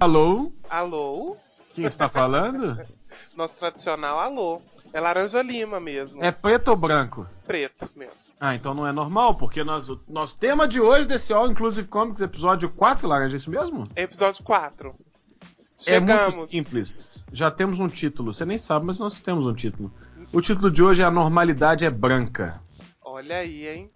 Alô? Alô? Quem está falando? Nosso tradicional alô. É laranja lima mesmo. É preto ou branco? Preto mesmo. Ah, então não é normal, porque nós, o nosso tema de hoje desse All Inclusive Comics, episódio 4, Laranja, é isso mesmo? Episódio 4. É muito Chegamos. simples. Já temos um título. Você nem sabe, mas nós temos um título. O título de hoje é A Normalidade é Branca. Olha aí, hein?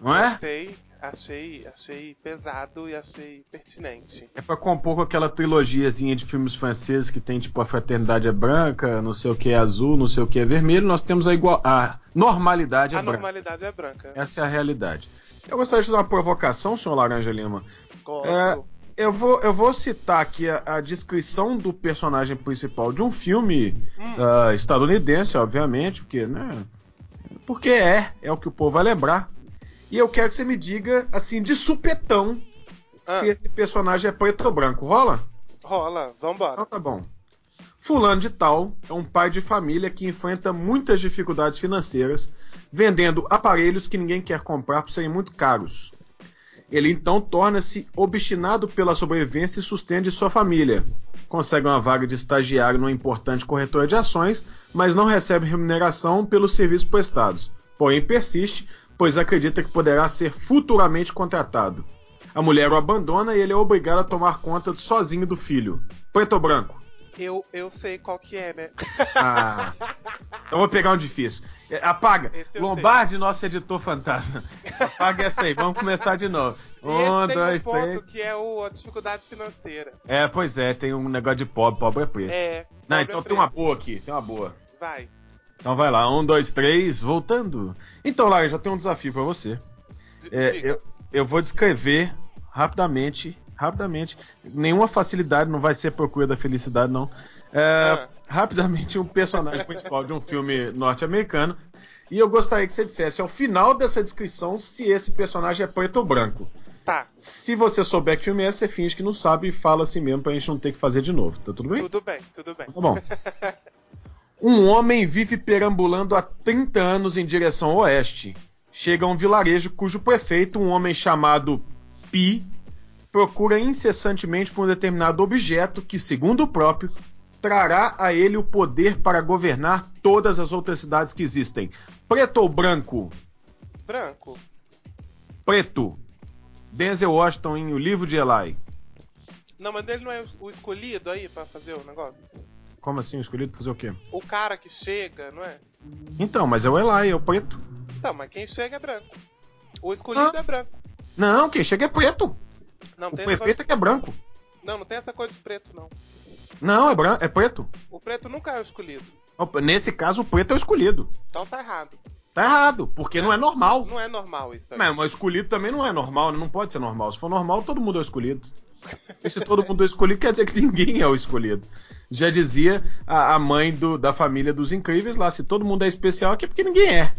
Não é? Gostei, achei, achei pesado e achei pertinente. É pra compor com aquela trilogiazinha de filmes franceses que tem tipo a fraternidade é branca, não sei o que é azul, não sei o que é vermelho. Nós temos a igual a normalidade é A branca. normalidade é branca. Essa é a realidade. Eu gostaria de fazer uma provocação, senhor Laranja Lima. Gosto. É, Eu vou, eu vou citar aqui a, a descrição do personagem principal de um filme Hum. ah, estadunidense, obviamente, porque, né? Porque é, é o que o povo vai lembrar. E eu quero que você me diga, assim, de supetão, Ah. se esse personagem é preto ou branco. Rola? Rola, Então vambora. tá bom. Fulano de Tal é um pai de família que enfrenta muitas dificuldades financeiras, vendendo aparelhos que ninguém quer comprar por serem muito caros. Ele então torna-se obstinado pela sobrevivência e sustento de sua família. Consegue uma vaga de estagiário numa importante corretora de ações, mas não recebe remuneração pelos serviços prestados. Porém, persiste, pois acredita que poderá ser futuramente contratado. A mulher o abandona e ele é obrigado a tomar conta sozinho do filho. Preto ou branco? Eu, eu sei qual que é, né? Ah. Eu vou pegar um difícil. É, Apaga. Lombardi, nosso editor fantasma. Apaga essa aí. Vamos começar de novo. Um, esse tem dois, um ponto três. que é o, a dificuldade financeira. É, pois é, tem um negócio de pobre, pobre é preto. É. Não, pobre então é tem uma boa aqui, tem uma boa. Vai. Então vai lá, um, dois, três, voltando. Então, Lara, já tenho um desafio pra você. É, eu, eu vou descrever rapidamente, rapidamente. Nenhuma facilidade, não vai ser procura da felicidade, não. É, Ah. Rapidamente, um personagem principal de um filme norte-americano. E eu gostaria que você dissesse ao final dessa descrição se esse personagem é preto ou branco. Tá, Se você souber que filme é, você finge que não sabe e fala assim mesmo pra gente não ter que fazer de novo. Tá tudo bem? tudo bem, tudo bem. Tá bom. Um homem vive perambulando há 30 anos em direção ao oeste. Chega a um vilarejo cujo prefeito, um homem chamado Pi, procura incessantemente por um determinado objeto que, segundo o próprio, trará a ele o poder para governar todas as outras cidades que existem. Preto ou branco? Branco. Preto. Denzel Washington em O Livro de Eli. Não, mas ele não é o escolhido aí pra fazer o negócio? Como assim, o escolhido pra fazer o quê? O cara que chega, não é? Então, mas é o Eli, é o preto. Então, mas quem chega é branco. O escolhido Ah. é branco. Não, quem chega é preto. Não O prefeito é que é branco. não, não tem essa coisa de preto, não. Não, é, branco, é preto. O preto nunca é o escolhido. Nesse caso, o preto é o escolhido. Então tá errado. Tá errado, porque não é normal. Não é normal isso aí. Mas, mas o escolhido também não é normal, não pode ser normal. Se for normal, todo mundo é o escolhido. E se todo mundo é escolhido, quer dizer que ninguém é o escolhido. Já dizia a, a mãe do- da família dos incríveis lá: se todo mundo é especial, aqui é porque ninguém é.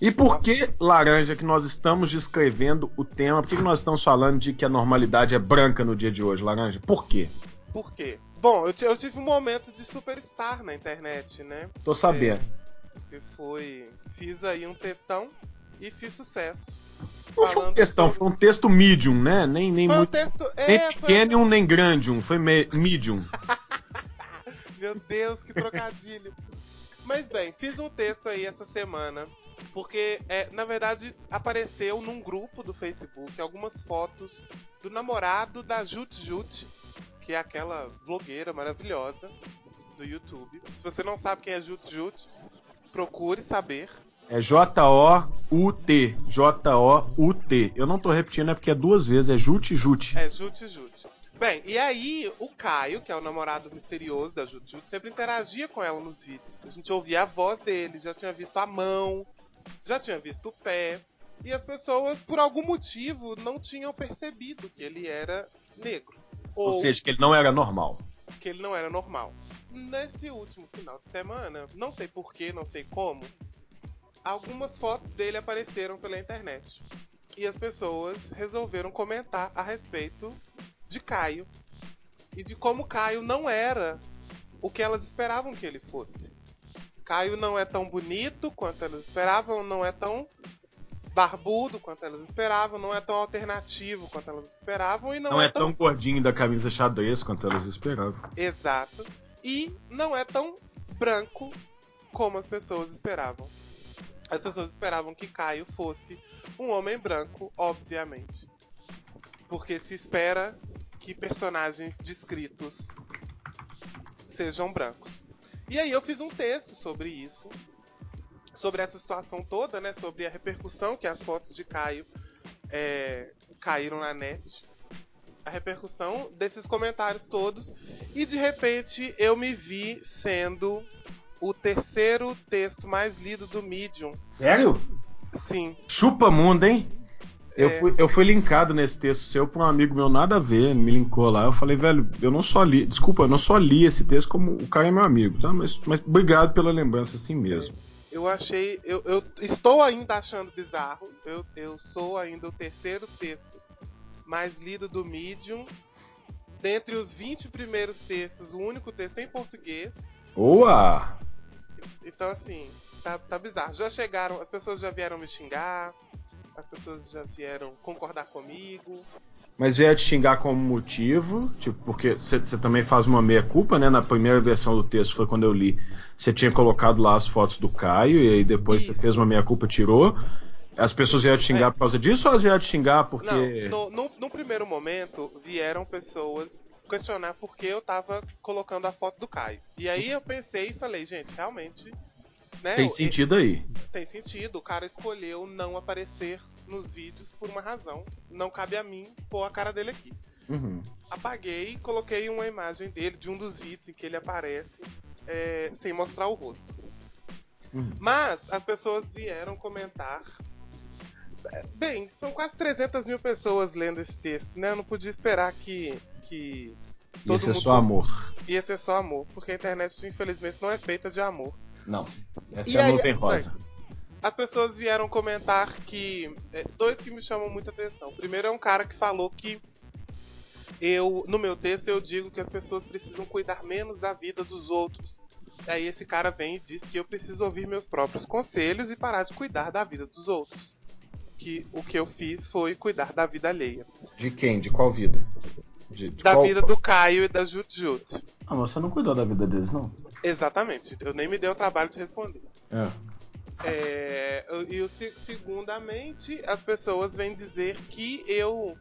E por que, Laranja, que nós estamos descrevendo o tema? Por que, que nós estamos falando de que a normalidade é branca no dia de hoje, Laranja? Por quê? Por quê? Bom, eu, eu tive um momento de superstar na internet, né? Tô sabendo. Que foi. Fiz aí um textão e fiz sucesso. Não foi um textão, sobre- foi um texto medium, né? Nem, nem Foi um muito. texto. Nem É, foi... pequeno, nem grande, foi me- medium. Meu Deus, que trocadilho. Mas bem, fiz um texto aí essa semana. Porque, é, na verdade, apareceu num grupo do Facebook algumas fotos do namorado da Jut Jut, que é aquela vlogueira maravilhosa do YouTube. Se você não sabe quem é Jut Jut, procure saber. É J-O-U-T. J-O-U-T. Eu não tô repetindo, é porque é duas vezes, é Jute Jute. É Jut Jut. Bem, e aí o Caio, que é o namorado misterioso da Jut Jut, sempre interagia com ela nos vídeos. A gente ouvia a voz dele, já tinha visto a mão, já tinha visto o pé. E as pessoas, por algum motivo, não tinham percebido que ele era negro. Ou seja, que ele não era normal. que ele não era normal. Nesse último final de semana, não sei porquê, não sei como, algumas fotos dele apareceram pela internet. E as pessoas resolveram comentar a respeito de Caio. E de como Caio não era o que elas esperavam que ele fosse. Caio não é tão bonito quanto elas esperavam, não é tão barbudo quanto elas esperavam, não é tão alternativo quanto elas esperavam e não, Não é, é tão gordinho da camisa xadrez quanto elas esperavam. Exato. E não é tão branco como as pessoas esperavam. As pessoas esperavam que Caio fosse um homem branco, obviamente. Porque se espera que personagens descritos sejam brancos. E aí eu fiz um texto sobre isso, sobre essa situação toda, né? Sobre a repercussão que as fotos de Caio é, caíram na net. A repercussão desses comentários todos. E de repente eu me vi sendo o terceiro texto mais lido do Medium. Sério? Sim. Chupa mundo, hein? Eu, É. fui, eu fui linkado nesse texto seu pra um amigo meu, nada a ver, me linkou lá. Eu falei, velho, eu não só li, desculpa, eu não só li esse texto como o cara é meu amigo, tá? Mas, mas obrigado pela lembrança assim mesmo. Eu achei. Eu, eu estou ainda achando bizarro. Eu, eu sou ainda o terceiro texto mais lido do Medium. Dentre os 20 primeiros textos, o único texto em português. Boa! Então, assim, tá, tá bizarro. Já chegaram, as pessoas já vieram me xingar, as pessoas já vieram concordar comigo. Mas veio te xingar como motivo, tipo, porque você também faz uma meia-culpa, né? Na primeira versão do texto foi quando eu li. Você tinha colocado lá as fotos do Caio, e aí depois você fez uma meia-culpa, tirou. As pessoas vieram te xingar É. por causa disso ou elas vieram te xingar porque. Não, no, no, no primeiro momento vieram pessoas questionar por que eu tava colocando a foto do Caio. E aí eu pensei e falei, gente, realmente. Né, Tem sentido aí. tem sentido. O cara escolheu não aparecer nos vídeos por uma razão. Não cabe a mim pôr a cara dele aqui. Uhum. Apaguei e coloquei uma imagem dele de um dos vídeos em que ele aparece é, sem mostrar o rosto. Uhum. Mas as pessoas vieram comentar. É, Bem, são quase 300 mil pessoas lendo esse texto, né? Eu não podia esperar que. que E esse é mundo só amor. ia ser só amor, porque a internet, infelizmente, não é feita de amor. Não. Essa E é a aí, nuvem rosa. As pessoas vieram comentar que. é, dois que me chamam muita atenção. O primeiro é um cara que falou que. Eu, no meu texto, eu digo que as pessoas precisam cuidar menos da vida dos outros. Aí esse cara vem e diz que eu preciso ouvir meus próprios conselhos e parar de cuidar da vida dos outros. Que o que eu fiz foi cuidar da vida alheia. De quem? De qual vida? De, de Da qual- vida do Caio e da Jut Jut. Ah, mas você não cuidou da vida deles, não? Exatamente. Eu nem me dei o trabalho de responder. É. É, e segundamente, as pessoas vêm dizer que eu.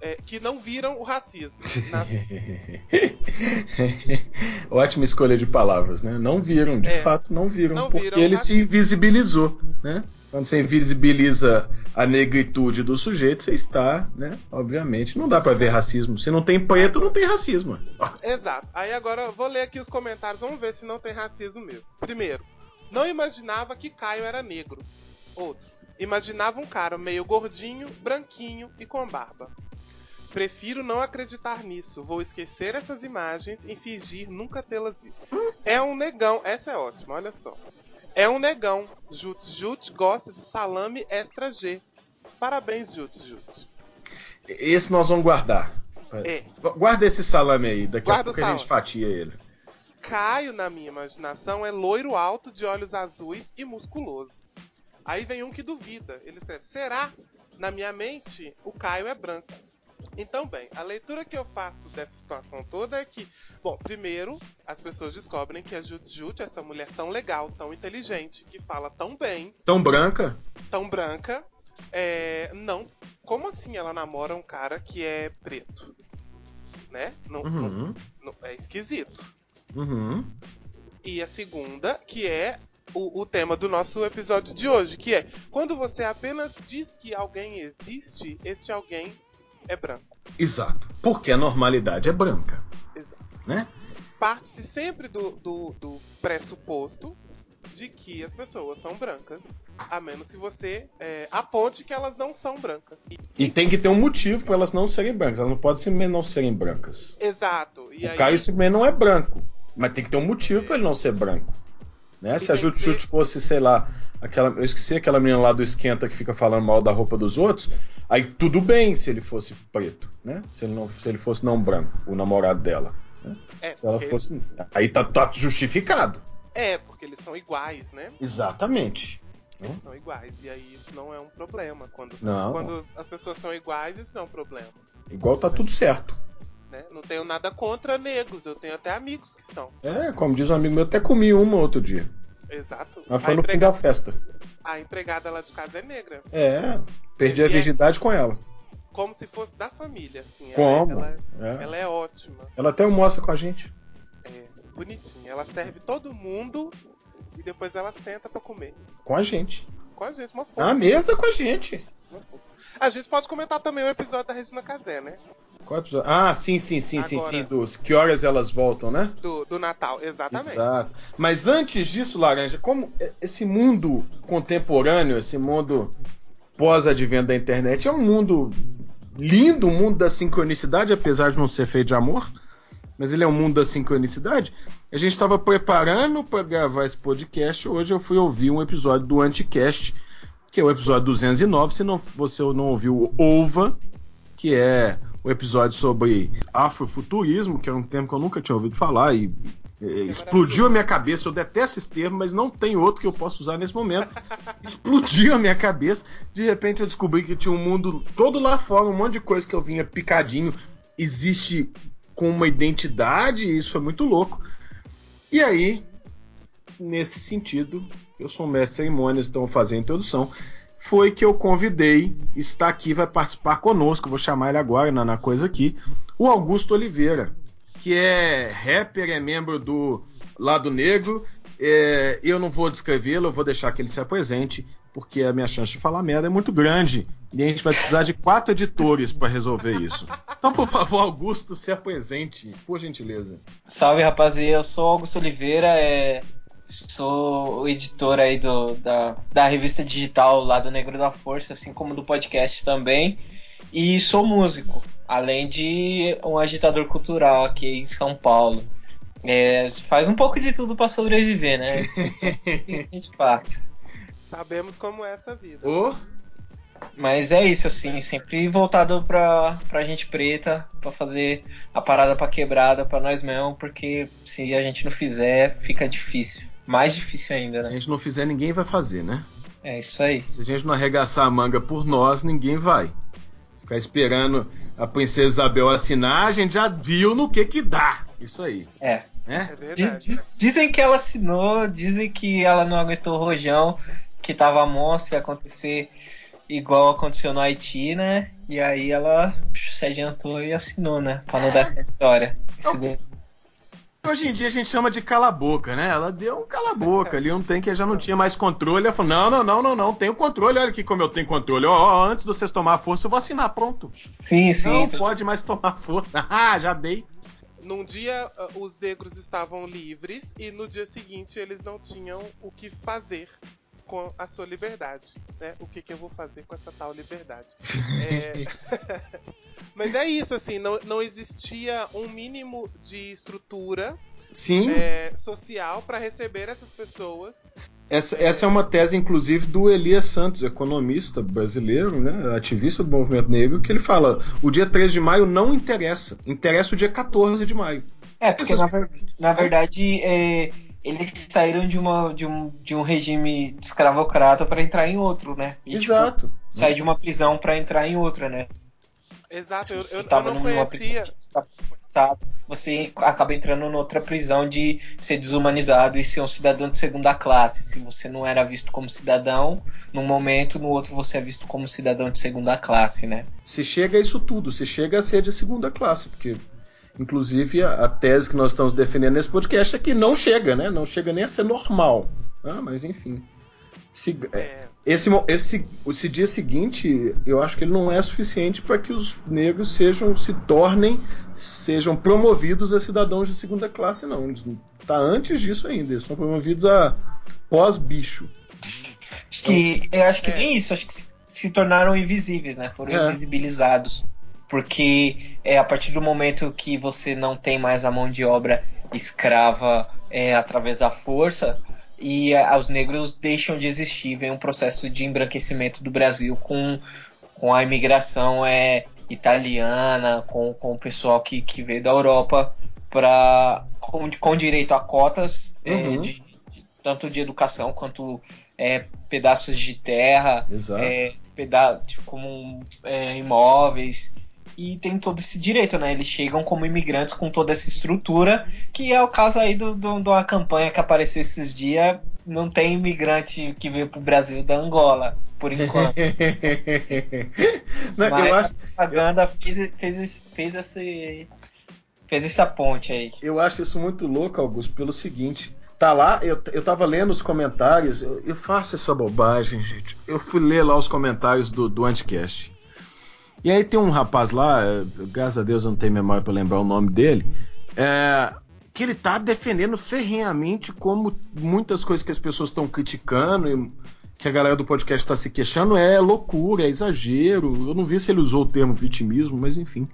é, que não viram o racismo. Na- Ótima escolha de palavras, né? Não viram, de É. fato, não viram. Não porque viram ele o se invisibilizou, né? Quando você invisibiliza a negritude do sujeito, você está, né? Obviamente, não dá pra ver racismo. Se não tem preto, não tem racismo. Exato. Aí agora eu vou ler aqui os comentários, vamos ver se não tem racismo mesmo. Primeiro, não imaginava que Caio era negro. Outro, imaginava um cara meio gordinho, branquinho e com barba. Prefiro não acreditar nisso. Vou esquecer essas imagens e fingir nunca tê-las visto. É um negão. Essa é ótima, olha só. É um negão. Jut Jut gosta de salame extra G. Parabéns, Jut Jut. Esse nós vamos guardar. É. Guarda esse salame aí, daqui Guarda a pouco a gente fatia ele. Caio, na minha imaginação, é loiro alto, de olhos azuis e musculoso. Aí vem um que duvida. Ele diz: será? Na minha mente, o Caio é branco. Então, bem, a leitura que eu faço dessa situação toda é que, bom, primeiro, as pessoas descobrem que a Jut Jut, essa mulher tão legal, tão inteligente, que fala tão bem, Tão branca? tão branca, é, não. Como assim ela namora um cara que é preto? Né? Não, não- Uhum. não- é esquisito. Uhum. E a segunda, que é o, o tema do nosso episódio de hoje, que é quando você apenas diz que alguém existe, este alguém é branco. Exato. Porque a normalidade é branca, Exato. né? Parte-se sempre do, do, do pressuposto de que as pessoas são brancas, a menos que você é, aponte que elas não são brancas. E tem que ter um motivo para elas não serem brancas. Elas não podem simplesmente não serem brancas. Exato. E o aí, Caio simplesmente não é branco. Mas tem que ter um motivo para ele não ser branco. Né? Se a Jut fosse, sei lá, aquela. Eu esqueci aquela menina lá do Esquenta que fica falando mal da roupa dos outros. Aí tudo bem se ele fosse preto, né? Se ele, não, se ele fosse não branco, o namorado dela. é, Se ela porque, fosse. Aí tá, tá justificado. é, porque eles são iguais, né? Exatamente. eles são iguais. E aí isso não é um problema. Quando, Não. quando as pessoas são iguais, isso não é um problema. Igual tá tudo certo. Né? Não tenho nada contra negros, eu tenho até amigos que são. É, como diz um amigo meu, até comi uma outro dia. Exato. Mas foi a, no fim emprega- da festa. a empregada lá de casa é negra. É, perdi a E é- virgindade com ela. Como se fosse da família, assim. Como? Ela, ela, É. ela é ótima. Ela até almoça com a gente. É bonitinha. Ela serve todo mundo e depois ela senta pra comer. Com a gente. Com a gente, uma Na fofa. mesa com a gente. A gente pode comentar também o episódio da Regina Casé, né? Qual episódio? Ah, sim, sim, sim, sim, Agora. sim. Dos que horas elas voltam, né? Do, do Natal, exatamente. Exato. Mas antes disso, Laranja, como esse mundo contemporâneo, esse mundo pós-advento da internet, é um mundo lindo, um mundo da sincronicidade, apesar de não ser feito de amor, mas ele é um mundo da sincronicidade. A gente estava preparando para gravar esse podcast. Hoje eu fui ouvir um episódio do Anticast, que é o episódio 209. Se não, você não ouviu, ouva, que é o episódio sobre afrofuturismo, que é um termo que eu nunca tinha ouvido falar e explodiu a minha cabeça. Eu detesto esse termo, mas não tem outro que eu possa usar nesse momento. explodiu a minha cabeça. De repente eu descobri que tinha um mundo todo lá fora, um monte de coisa que eu vinha picadinho. Existe com uma identidade, e isso é muito louco. E aí, nesse sentido, eu sou um mestre cerimônias, então vou fazer a introdução. Foi que eu convidei, está aqui, vai participar conosco, vou chamar ele agora na, na coisa aqui, o Augusto Oliveira, que é rapper, é membro do Lado Negro. É, eu não vou descrevê-lo, eu vou deixar que ele se apresente, porque a minha chance de falar merda é muito grande. E a gente vai precisar de quatro editores para resolver isso. Então, por favor, Augusto, se apresente, por gentileza. Salve rapaziada, eu sou Augusto Oliveira, é, sou o editor aí do, da, da revista digital Lado Negro da Força, assim como do podcast também, e sou músico, além de um agitador cultural aqui em São Paulo. É, faz um pouco de tudo para sobreviver, né? O que a gente passa. Sabemos como é essa vida. Ô, Mas é isso, assim, sempre voltado pra, pra gente preta, pra fazer a parada pra quebrada pra nós mesmos, porque se a gente não fizer, fica difícil. Mais difícil ainda, se a né? gente não fizer, ninguém vai fazer, né? É isso aí. Se a gente não arregaçar a manga por nós, ninguém vai. Ficar esperando a princesa Isabel assinar, a gente já viu no que que dá. Isso aí, É. né? É Diz- dizem que ela assinou, dizem que ela não aguentou o rojão, que tava monstro, ia acontecer igual aconteceu no Haiti, né? E aí ela se adiantou e assinou, né? Pra não dar essa história. Esse- Hoje em dia a gente chama de cala-boca, né? Ela deu um cala-boca ali, um tem que já não tinha mais controle. Ela falou: não, não, não, não, não, tenho controle, olha aqui como eu tenho controle. Ó, ó, antes de vocês tomar força, eu vou assinar, pronto. Sim, sim. não tô- pode mais tomar força. Ah, já dei. Num dia, ah, os negros estavam livres e no dia seguinte eles não tinham o que fazer com a sua liberdade. Né? O que, que eu vou fazer com essa tal liberdade? É, Mas é isso, assim, não, não existia um mínimo de estrutura Sim, é, social para receber essas pessoas. essa, essa é uma tese, inclusive, do Elias Santos, economista brasileiro, né? Ativista do movimento negro, que ele fala: o dia 3 de maio não interessa, interessa o dia 14 de maio. É, porque Essas- na, ver- na verdade é, eles saíram de, uma, de, um, de um regime escravocrata para entrar em outro, né? E, tipo, Exato. sair de uma prisão para entrar em outra, né? Exato, eu, Se eu, você eu tava não numa conhecia. prisão tá forçado, você acaba entrando noutra prisão de ser desumanizado e ser um cidadão de segunda classe. Se você não era visto como cidadão, num momento, no outro você é visto como cidadão de segunda classe, né? se chega a isso tudo, se chega a ser de segunda classe, porque inclusive a, a tese que nós estamos defendendo nesse podcast é que não chega, né? Não chega nem a ser normal. Ah, mas enfim. Se- é, É, esse, esse, esse dia seguinte, eu acho que ele não é suficiente para que os negros sejam, se tornem, sejam promovidos a cidadãos de segunda classe, não. Eles tá antes disso ainda, eles são promovidos a pós-bicho. Acho que, eu acho que É. nem isso, acho que se, se tornaram invisíveis, né? Foram É. invisibilizados. Porque é a partir do momento que você não tem mais a mão de obra escrava é, através da força e é, os negros deixam de existir, vem um processo de embranquecimento do Brasil com, com a imigração é, italiana, com, com o pessoal que, que veio da Europa pra, com, com direito a cotas é, Uhum. de- de- tanto de educação quanto é, pedaços de terra, é, peda como é, imóveis e tem todo esse direito, né? Eles chegam como imigrantes com toda essa estrutura, que é o caso aí do, do, de uma campanha que apareceu esses dias. Não tem imigrante que veio pro Brasil da Angola, por enquanto. Não, Mas eu acho... a propaganda eu... fez, fez, fez, esse, fez essa ponte aí. Eu acho isso muito louco, Augusto, pelo seguinte. Tá lá, eu, eu tava lendo os comentários, eu, eu faço essa bobagem, gente. Eu fui ler lá os comentários do, do Anticast. E aí tem um rapaz lá, é, graças a Deus eu não tenho memória para lembrar o nome dele, é, que ele tá defendendo ferrenhamente como muitas coisas que as pessoas estão criticando e que a galera do podcast está se queixando é loucura, é exagero. Eu não vi se ele usou o termo vitimismo, mas enfim.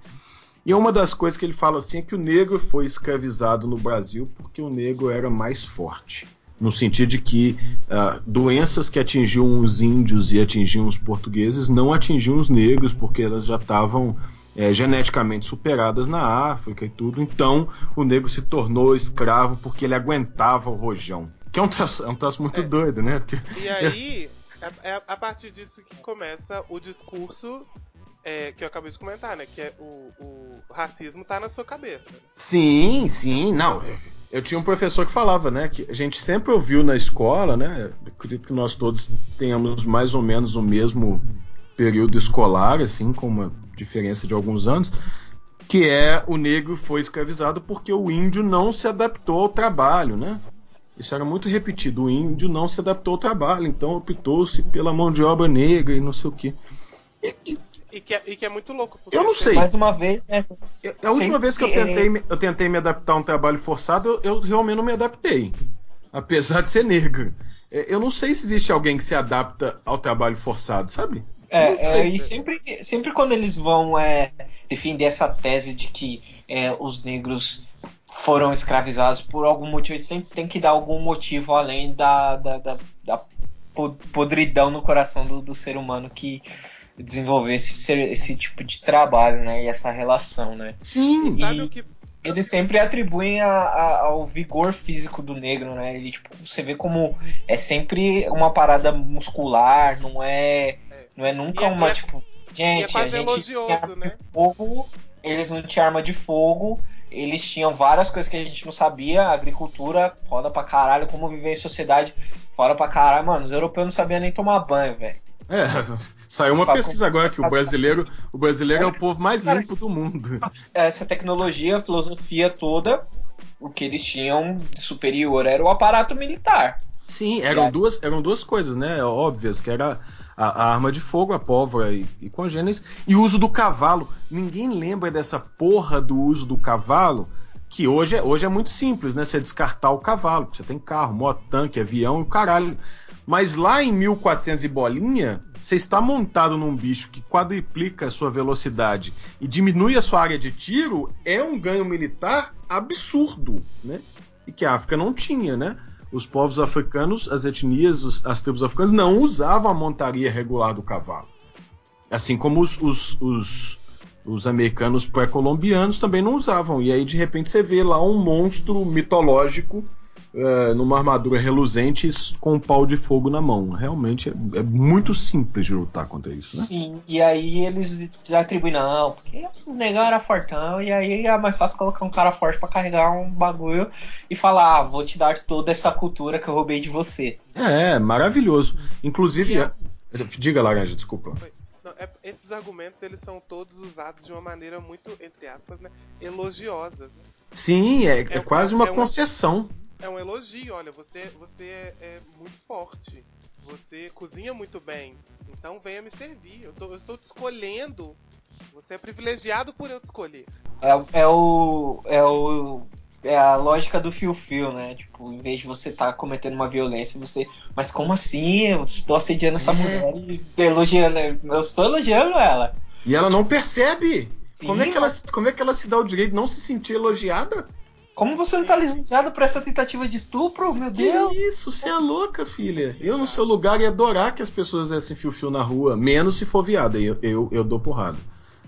E uma das coisas que ele fala assim é que o negro foi escravizado no Brasil porque o negro era mais forte no sentido de que uh, doenças que atingiam os índios e atingiam os portugueses não atingiam os negros, porque elas já estavam é, geneticamente superadas na África e tudo. Então o negro se tornou escravo porque ele aguentava o rojão. Que é um traço, é um traço muito é. doido, né? Porque... E aí, é, é a partir disso que começa o discurso é, que eu acabei de comentar, né? Que é o, o racismo tá na sua cabeça. Sim, sim, não. Eu tinha um professor que falava, né, que a gente sempre ouviu na escola, né, acredito que nós todos tenhamos mais ou menos o mesmo período escolar, assim, com uma diferença de alguns anos, que é o negro foi escravizado porque o índio não se adaptou ao trabalho, né? Isso era muito repetido, o índio não se adaptou ao trabalho, então optou-se pela mão de obra negra e não sei o quê. E, e que, é, e que é muito louco. Eu não sei. Mais uma vez, né? A última vez que eu tentei, eu tentei me adaptar a um trabalho forçado, eu, eu realmente não me adaptei. Apesar de ser negro. É, eu não sei se existe alguém que se adapta ao trabalho forçado, sabe? É, é, e sempre, sempre quando eles vão é, defender essa tese de que é, os negros foram escravizados por algum motivo, eles têm, têm que dar algum motivo além da, da, da, da podridão no coração do, do ser humano que desenvolver esse, esse tipo de trabalho, né? E essa relação, né? Sim, e sabe o que. Eles sempre atribuem a, a, ao vigor físico do negro, né? Ele, tipo, você vê como é sempre uma parada muscular, não é, não é nunca é, uma, é, tipo, gente, é a gente elogioso, né? fogo, eles não tinham arma de fogo, eles tinham várias coisas que a gente não sabia, agricultura, foda pra caralho, como viver em sociedade, foda pra caralho, mano, os europeus não sabiam nem tomar banho, velho. É, saiu uma pesquisa agora que o brasileiro, o brasileiro é o povo mais limpo do mundo. Essa tecnologia, a filosofia toda, o que eles tinham de superior era o aparato militar. Sim, eram duas, eram duas coisas, né? Óbvias, que era a, a arma de fogo, a pólvora e, e congêneres, e o uso do cavalo. Ninguém lembra dessa porra do uso do cavalo, que hoje é, hoje é muito simples, né? Você descartar o cavalo, você tem carro, moto, tanque, avião e o caralho. Mas lá em 1400 e bolinha, você está montado num bicho que quadriplica a sua velocidade e diminui a sua área de tiro, é um ganho militar absurdo, né? E que a África não tinha, né? Os povos africanos, as etnias, as tribos africanas não usavam a montaria regular do cavalo. Assim como os, os, os, os americanos pré-colombianos também não usavam. E aí, de repente, você vê lá um monstro mitológico é, numa armadura reluzente com um pau de fogo na mão. Realmente é, é, muito simples de lutar contra isso, né? Sim, e aí eles já atribuem, não, porque esses negão era fortão, e aí é mais fácil colocar um cara forte para carregar um bagulho e falar, ah, vou te dar toda essa cultura que eu roubei de você. É, maravilhoso. Inclusive, é... diga Laranja, desculpa. Não, é, esses argumentos eles são todos usados de uma maneira muito, entre aspas, né, elogiosa. Né? Sim, é, é, é quase uma concessão é um elogio. Olha, você, você é, é, muito forte. Você cozinha muito bem. Então venha me servir. Eu, tô, eu estou te escolhendo. Você é privilegiado por eu te escolher. É, é o. É o. É a lógica do fio-fio, né? Tipo, em vez de você estar tá cometendo uma violência, você. Mas como assim? Eu estou assediando essa é. mulher e elogiando. Eu estou elogiando ela. E ela não percebe! Sim, como, é que ela, como é que ela se dá o direito de não se sentir elogiada? Como você não tá lisonjeado por essa tentativa de estupro? Meu Deus! Que isso, você é louca, filha. Eu, no seu lugar, ia adorar que as pessoas dessem fio-fio na rua, menos se for viada. Eu, eu, eu dou porrada.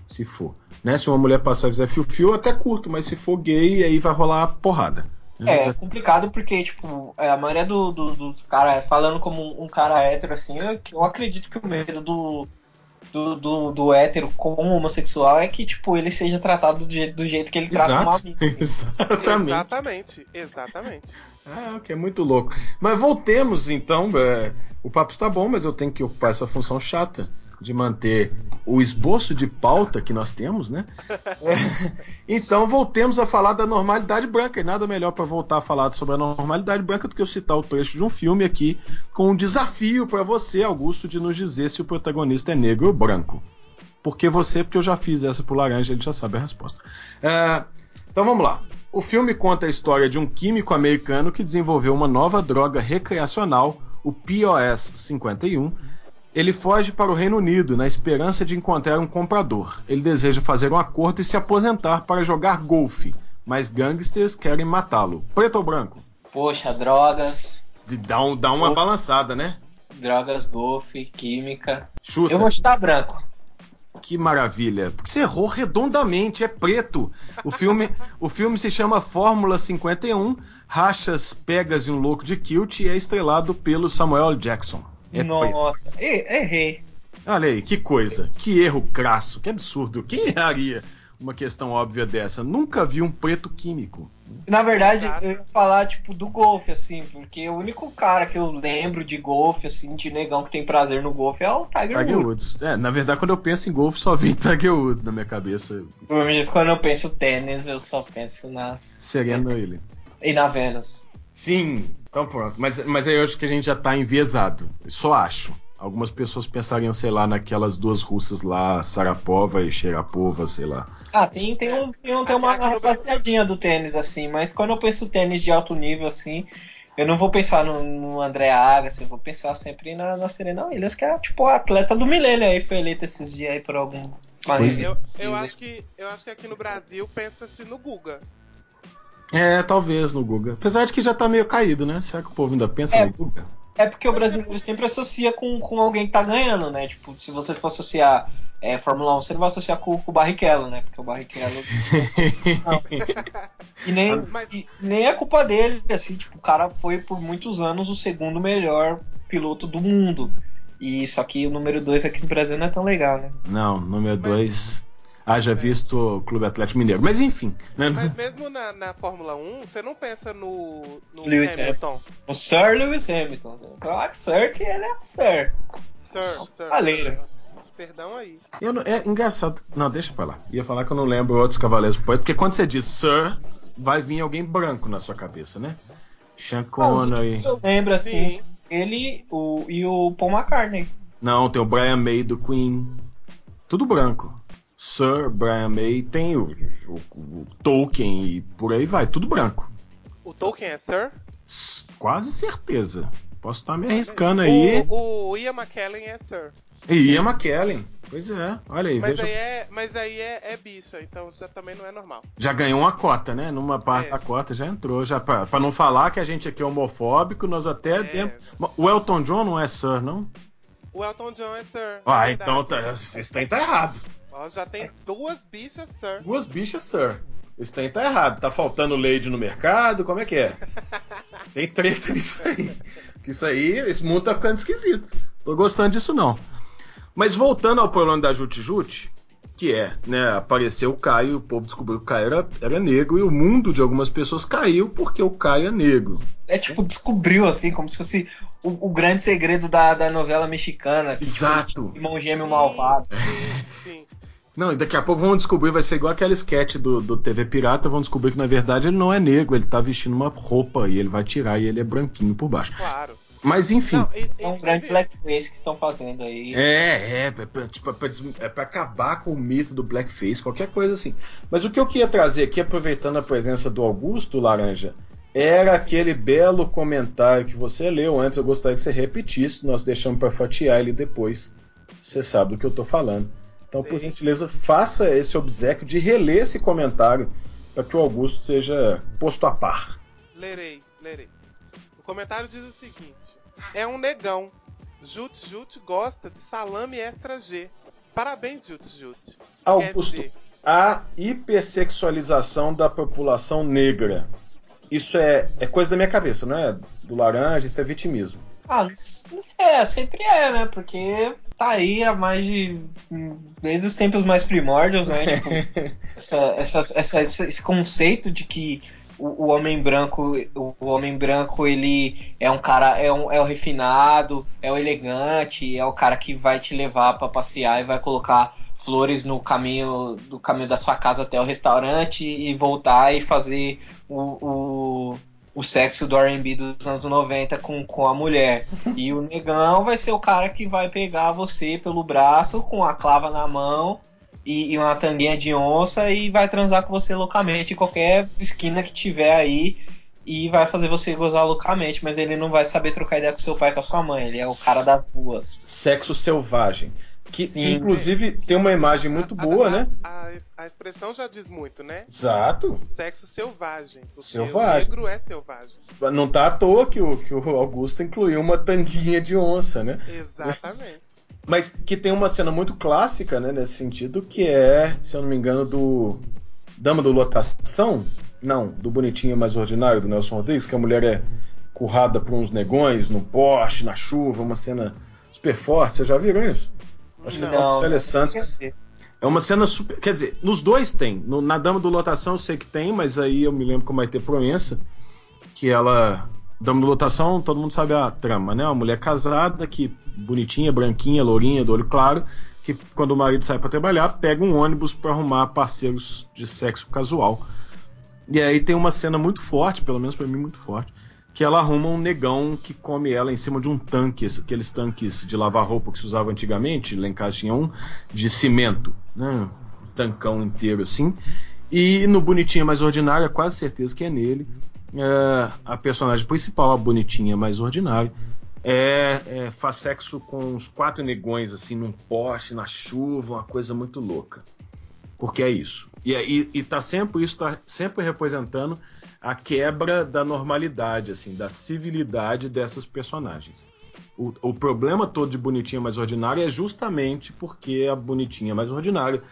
Se for. Né? Se uma mulher passar e fizer fio-fio, até curto, mas se for gay, aí vai rolar porrada. É, é complicado porque, tipo, é, a maioria do, do, dos caras, falando como um cara hétero, assim, eu, eu acredito que o medo do, do, do, do hétero como homossexual é que, tipo, ele seja tratado do jeito, do jeito que ele Exato. trata um amigo. Exatamente. Exatamente, exatamente. Ah, o que é muito louco. Mas voltemos então. É, o papo está bom, mas eu tenho que ocupar essa função chata de manter o esboço de pauta que nós temos, né? É, então voltemos a falar da normalidade branca. E nada melhor para voltar a falar sobre a normalidade branca do que eu citar o trecho de um filme aqui com um desafio para você, Augusto, de nos dizer se o protagonista é negro ou branco. Porque você, porque eu já fiz essa pro Laranja, ele já sabe a resposta. É, então vamos lá. O filme conta a história de um químico americano que desenvolveu uma nova droga recreacional, o POS 51. Ele foge para o Reino Unido na esperança de encontrar um comprador. Ele deseja fazer um acordo e se aposentar para jogar golfe, mas gangsters querem matá-lo. Preto ou branco? Poxa, drogas. Dá, um, dá uma balançada, né? Drogas, golfe, química. Chuta. Eu vou chutar branco. Que maravilha. Porque você errou redondamente, é preto. O filme, o filme se chama Fórmula 51, Rachas, Pegas e um Louco de Kilt e é estrelado pelo Samuel Jackson. É Nossa, errei. Olha aí, que coisa. Que erro crasso, que absurdo. Quem erraria uma questão óbvia dessa? Nunca vi um preto químico. Na verdade, eu ia falar, tipo, do golfe, assim, porque o único cara que eu lembro de golfe, assim, de negão que tem prazer no golfe é o Tiger, Tiger Woods. Woods. É, na verdade, quando eu penso em golfe, só vem Tiger Woods na minha cabeça. Quando eu penso tênis, eu só penso nas. Sereno ele. E na Vênus. Sim, então pronto. Mas, mas aí eu acho que a gente já tá enviesado. Só acho. Algumas pessoas pensariam, sei lá, naquelas duas russas lá, Sarapova e Sharapova, sei lá. Ah, tem, tem, um, tem, um, tem uma rapaziadinha do tênis, assim, mas quando eu penso tênis de alto nível, assim, eu não vou pensar no, no André Agassi, eu vou pensar sempre na, na Serena Williams, que é, tipo, a atleta do milênio aí, foi eleita esses dias aí por algum... Eu, eu, acho que, eu acho que aqui no Brasil pensa-se no Guga. É, talvez no Guga. Apesar de que já tá meio caído, né? Será que o povo ainda pensa é, no Guga? É porque o brasileiro sempre associa com, com alguém que tá ganhando, né? Tipo, se você for associar é, Fórmula 1, você não vai associar com, com o Barrichello, né? Porque o Barrichello. E nem, Mas... e nem é culpa dele, assim, tipo, o cara foi por muitos anos o segundo melhor piloto do mundo. E só que o número 2 aqui no Brasil não é tão legal, né? Não, número 2 haja visto o Clube Atlético Mineiro. Mas enfim. Né? Mas mesmo na, na Fórmula 1, você não pensa no, no Lewis Hamilton. O Sir Lewis Hamilton. Claro que Sir que ele é Sir. Sir, Sir. Valeiro. Perdão aí. Eu não- é engraçado. Não, deixa pra lá. Ia falar que eu não lembro outros Cavaleiros do Poeta, porque quando você diz Sir, vai vir alguém branco na sua cabeça, né? Sean Connery. Eu lembro assim, Sim. ele o, e o Paul McCartney. Não, tem o Brian May do Queen. Tudo branco. Sir Brian May tem o, o- o Tolkien e por aí vai, tudo branco. O Tolkien é Sir? Quase certeza. Posso estar me arriscando aí. O, o Ian McKellen é Sir. E Ian McKellen. Pois é, olha aí, Mas veja. aí, é, mas aí é, é bicha, então já também não é normal. Já ganhou uma cota, né? Numa parte É. da cota já entrou. Já pra, pra não falar que a gente aqui é homofóbico, nós até É. demos. O Elton John não é Sir, não? O Elton John é Sir. Ah, é então tá, esse trem tá errado. Ó, já tem duas bichas Sir. Duas bichas, Sir. Esse trem tá errado. Tá faltando Lady no mercado? Como é que é? Tem treta nisso aí. Que isso aí, esse mundo tá ficando esquisito. Tô gostando disso não. Mas voltando ao problema da Jute Jute, que é, né, apareceu o Caio, o povo descobriu que o Caio era, era negro e o mundo de algumas pessoas caiu porque o Caio é negro. É tipo, descobriu assim, como se fosse o, o grande segredo da, da novela mexicana. Exato. Tipo, irmão gêmeo malvado. Sim, sim. Não, e daqui a pouco vão descobrir, vai ser igual aquele sketch do, do TV Pirata, vão descobrir que na verdade ele não é negro, ele tá vestindo uma roupa e ele vai tirar e ele é branquinho por baixo. Claro. Mas enfim. Não, e, É um grande blackface que estão fazendo aí. É, é, é pra, tipo, é pra é pra acabar com o mito do blackface, qualquer coisa assim. Mas o que eu queria trazer aqui, aproveitando a presença do Augusto Laranja, era aquele belo comentário que você leu antes, eu gostaria que você repetisse, nós deixamos pra fatiar ele depois. Você sabe do que eu tô falando. Então, por gentileza, faça esse obsequio de reler esse comentário para que o Augusto seja posto a par. Lerei, lerei. O comentário diz o seguinte: É um negão. Jut Jut gosta de salame extra G. Parabéns, Jut Jut. Augusto, dizer, a hipersexualização da população negra. isso é, é coisa da minha cabeça, não é do laranja, isso é vitimismo. Ah, não sei, é, sempre é, né? Porque tá aí há mais de. desde os tempos mais primórdios, né? Tipo, essa, essa, essa, esse conceito de que o, o, homem branco, o, homem branco, ele é um cara, é, um, é o refinado, é o elegante, é o cara que vai te levar para passear e vai colocar flores no caminho do caminho da sua casa até o restaurante e voltar e fazer o, o o sexo do R&B dos anos 90 com, com a mulher. E o negão vai ser o cara que vai pegar você pelo braço com a clava na mão e, e uma tanguinha de onça e vai transar com você loucamente em qualquer esquina que tiver aí e vai fazer você gozar loucamente, mas ele não vai saber trocar ideia com seu pai e com a sua mãe. Ele é o cara das ruas. Sexo selvagem. Que, que, inclusive tem uma imagem muito a, boa, a, né? A, a, expressão já diz muito, né? Exato. Sexo selvagem. Selvagem. O negro é selvagem. Não tá à toa que o, que o Augusto incluiu uma tanguinha de onça, né? Exatamente. Mas que tem uma cena muito clássica, né, nesse sentido, que é, se eu não me engano, do Dama do Lotação, não, do Bonitinho Mais Ordinário, do Nelson Rodrigues, que a mulher é currada por uns negões no poste, na chuva, uma cena super forte. Vocês já viram isso? Acho não, que não, Célia Santos. É uma cena super. Quer dizer, nos dois tem. No, na Dama do Lotação eu sei que tem, mas aí eu me lembro que vai ter Proença, que ela. Dama do Lotação, todo mundo sabe a trama, né? Uma mulher casada, que bonitinha, branquinha, lourinha, do olho claro, que quando o marido sai para trabalhar, pega um ônibus para arrumar parceiros de sexo casual. E aí tem uma cena muito forte, pelo menos para mim muito forte, que ela arruma um negão que come ela em cima de um tanque, aqueles tanques de lavar roupa que se usava antigamente, lá em casa tinha um, de cimento, né? Um tancão inteiro assim. E no Bonitinha Mais Ordinária, quase certeza que é nele, é, a personagem principal, a Bonitinha Mais Ordinária, é, é, faz sexo com uns quatro negões assim num poste, na chuva, uma coisa muito louca. Porque é isso. E, e, e tá sempre isso tá sempre representando a quebra da normalidade, assim, da civilidade dessas personagens. O, o problema todo de Bonitinha Mais Ordinária é justamente porque a Bonitinha Mais Ordinária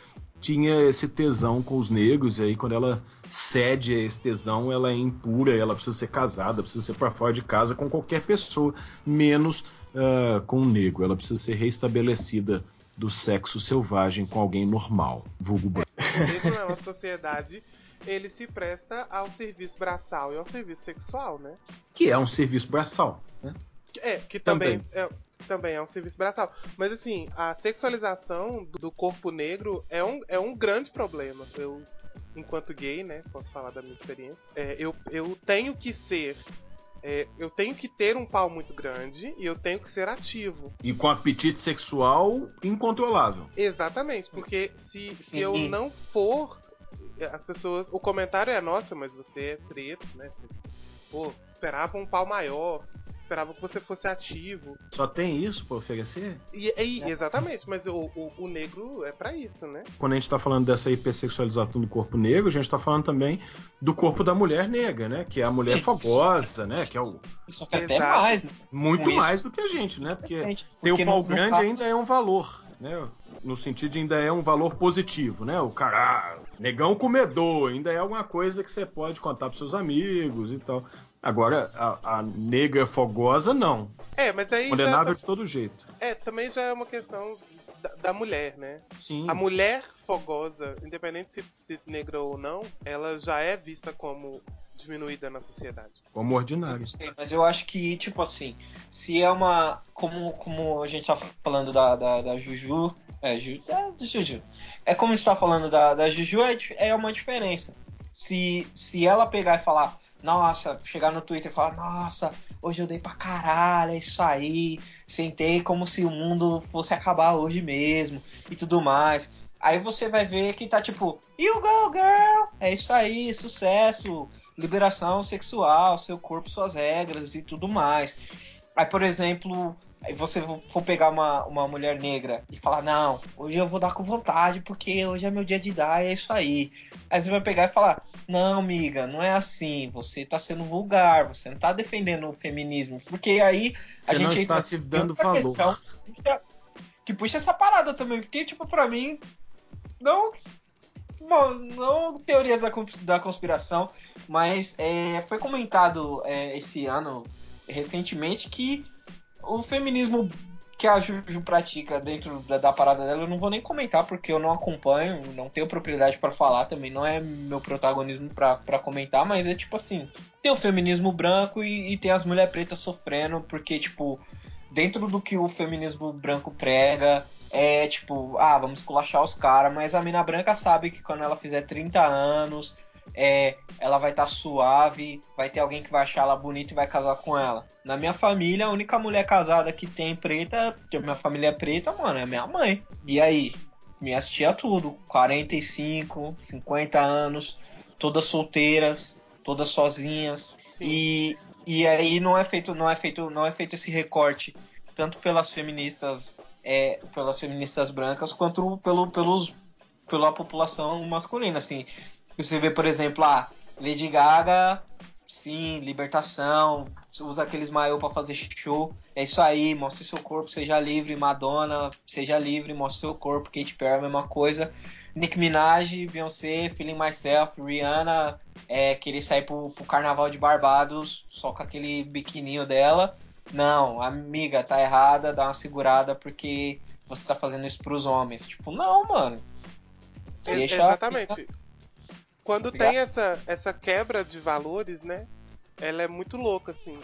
tinha esse tesão com os negros, e aí quando ela cede a esse tesão, ela é impura, ela precisa ser casada, precisa ser para fora de casa com qualquer pessoa, menos uh, com um negro. Ela precisa ser restabelecida do sexo selvagem com alguém normal, vulgo branco. É, o negro na nossa sociedade ele se presta ao serviço braçal e ao serviço sexual, né? Que é um serviço braçal, né? É, que também, também. É, também é um serviço braçal. Mas assim, a sexualização do corpo negro é um, é um grande problema. Eu, enquanto gay, né, posso falar da minha experiência, é, eu, eu tenho que ser é, eu tenho que ter um pau muito grande e eu tenho que ser ativo. E com apetite sexual incontrolável. Exatamente, porque se, se eu não for as pessoas. O comentário é, nossa, mas você é preto, né? Você, pô, esperava um pau maior. Esperava que você fosse ativo. Só tem isso pra oferecer? E, e exatamente, mas o, o, o negro é para isso, né? Quando a gente tá falando dessa hipersexualização do corpo negro, a gente tá falando também do corpo da mulher negra, né? Que é a mulher fogosa, né? Que é o. Isso até mais, né? Muito mais do que a gente, né? Porque, porque ter o pau grande ainda é um valor, né? no sentido de ainda é um valor positivo, né? O cara, negão comedor, ainda é alguma coisa que você pode contar pros seus amigos e tal. Agora, a, a negra fogosa, não. É, mas aí. Condenável tá... de todo jeito. É, também já é uma questão da, da, mulher, né? Sim. A mulher fogosa, independente se, se negra ou não, ela já é vista como diminuída na sociedade. Como ordinário. Mas eu acho que, tipo assim, se é uma. Como, como a gente tá falando da, da, da Juju. É, Ju, é, Juju. É como a gente tá falando da, da Juju, é, é uma diferença. Se, se ela pegar e falar, nossa, chegar no Twitter e falar, nossa, hoje eu dei pra caralho, é isso aí. Sentei como se o mundo fosse acabar hoje mesmo e tudo mais. Aí você vai ver que tá tipo, you go girl, é isso aí, sucesso liberação sexual, seu corpo, suas regras e tudo mais. Aí, por exemplo, aí você for pegar uma, uma mulher negra e falar, não, hoje eu vou dar com vontade, porque hoje é meu dia de dar e é isso aí. Aí você vai pegar e falar, não, amiga, não é assim, você tá sendo vulgar, você não tá defendendo o feminismo, porque aí a você gente não está se dando valor. Que puxa essa parada também, porque, tipo, pra mim, não bom, não teorias da, da conspiração, mas é, foi comentado é, esse ano, recentemente, que o feminismo que a Juju pratica dentro da, da, parada dela, eu não vou nem comentar porque eu não acompanho, não tenho propriedade para falar também, não é meu protagonismo para comentar, mas é tipo assim: tem o feminismo branco e, e tem as mulheres pretas sofrendo, porque, tipo, dentro do que o feminismo branco prega, é tipo, ah, vamos culachar os caras, mas a mina branca sabe que quando ela fizer 30 anos, é, ela vai estar tá suave, vai ter alguém que vai achar ela bonita e vai casar com ela. Na minha família, a única mulher casada que tem preta, que minha família é preta, mano, é minha mãe. E aí? Minhas tia tudo, 45, 50 anos, todas solteiras, todas sozinhas. E, e aí não é feito, não é feito, não é feito esse recorte tanto pelas feministas, é, pelas feministas brancas quanto pelo, pelos pela população masculina, assim. Você vê, por exemplo, a Lady Gaga, sim, libertação, usa aqueles maiô para fazer show. É isso aí, mostre seu corpo, seja livre. Madonna, seja livre, mostre seu corpo. Katy Perry, a mesma coisa. Nick Minaj, Beyoncé, Feeling Myself, Rihanna, é, querer sair pro, pro carnaval de Barbados só com aquele biquininho dela. Não, amiga, tá errada, dá uma segurada porque você tá fazendo isso pros homens. Tipo, não, mano. Deixa, Exatamente quando tem essa, essa quebra de valores, né? Ela é muito louca, assim.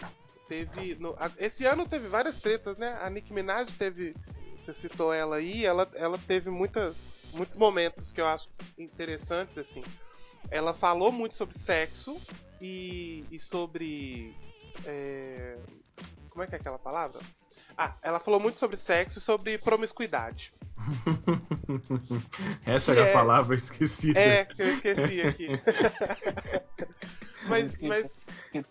Teve. No, esse ano teve várias tretas, né? A Nicki Minaj teve. Você citou ela aí, ela, ela teve muitas, muitos momentos que eu acho interessantes, assim. Ela falou muito sobre sexo e, e sobre. É, como é que é aquela palavra? Ah, ela falou muito sobre sexo e sobre promiscuidade. Essa era é, a palavra esquecida. É, que eu esqueci aqui. mas, mas,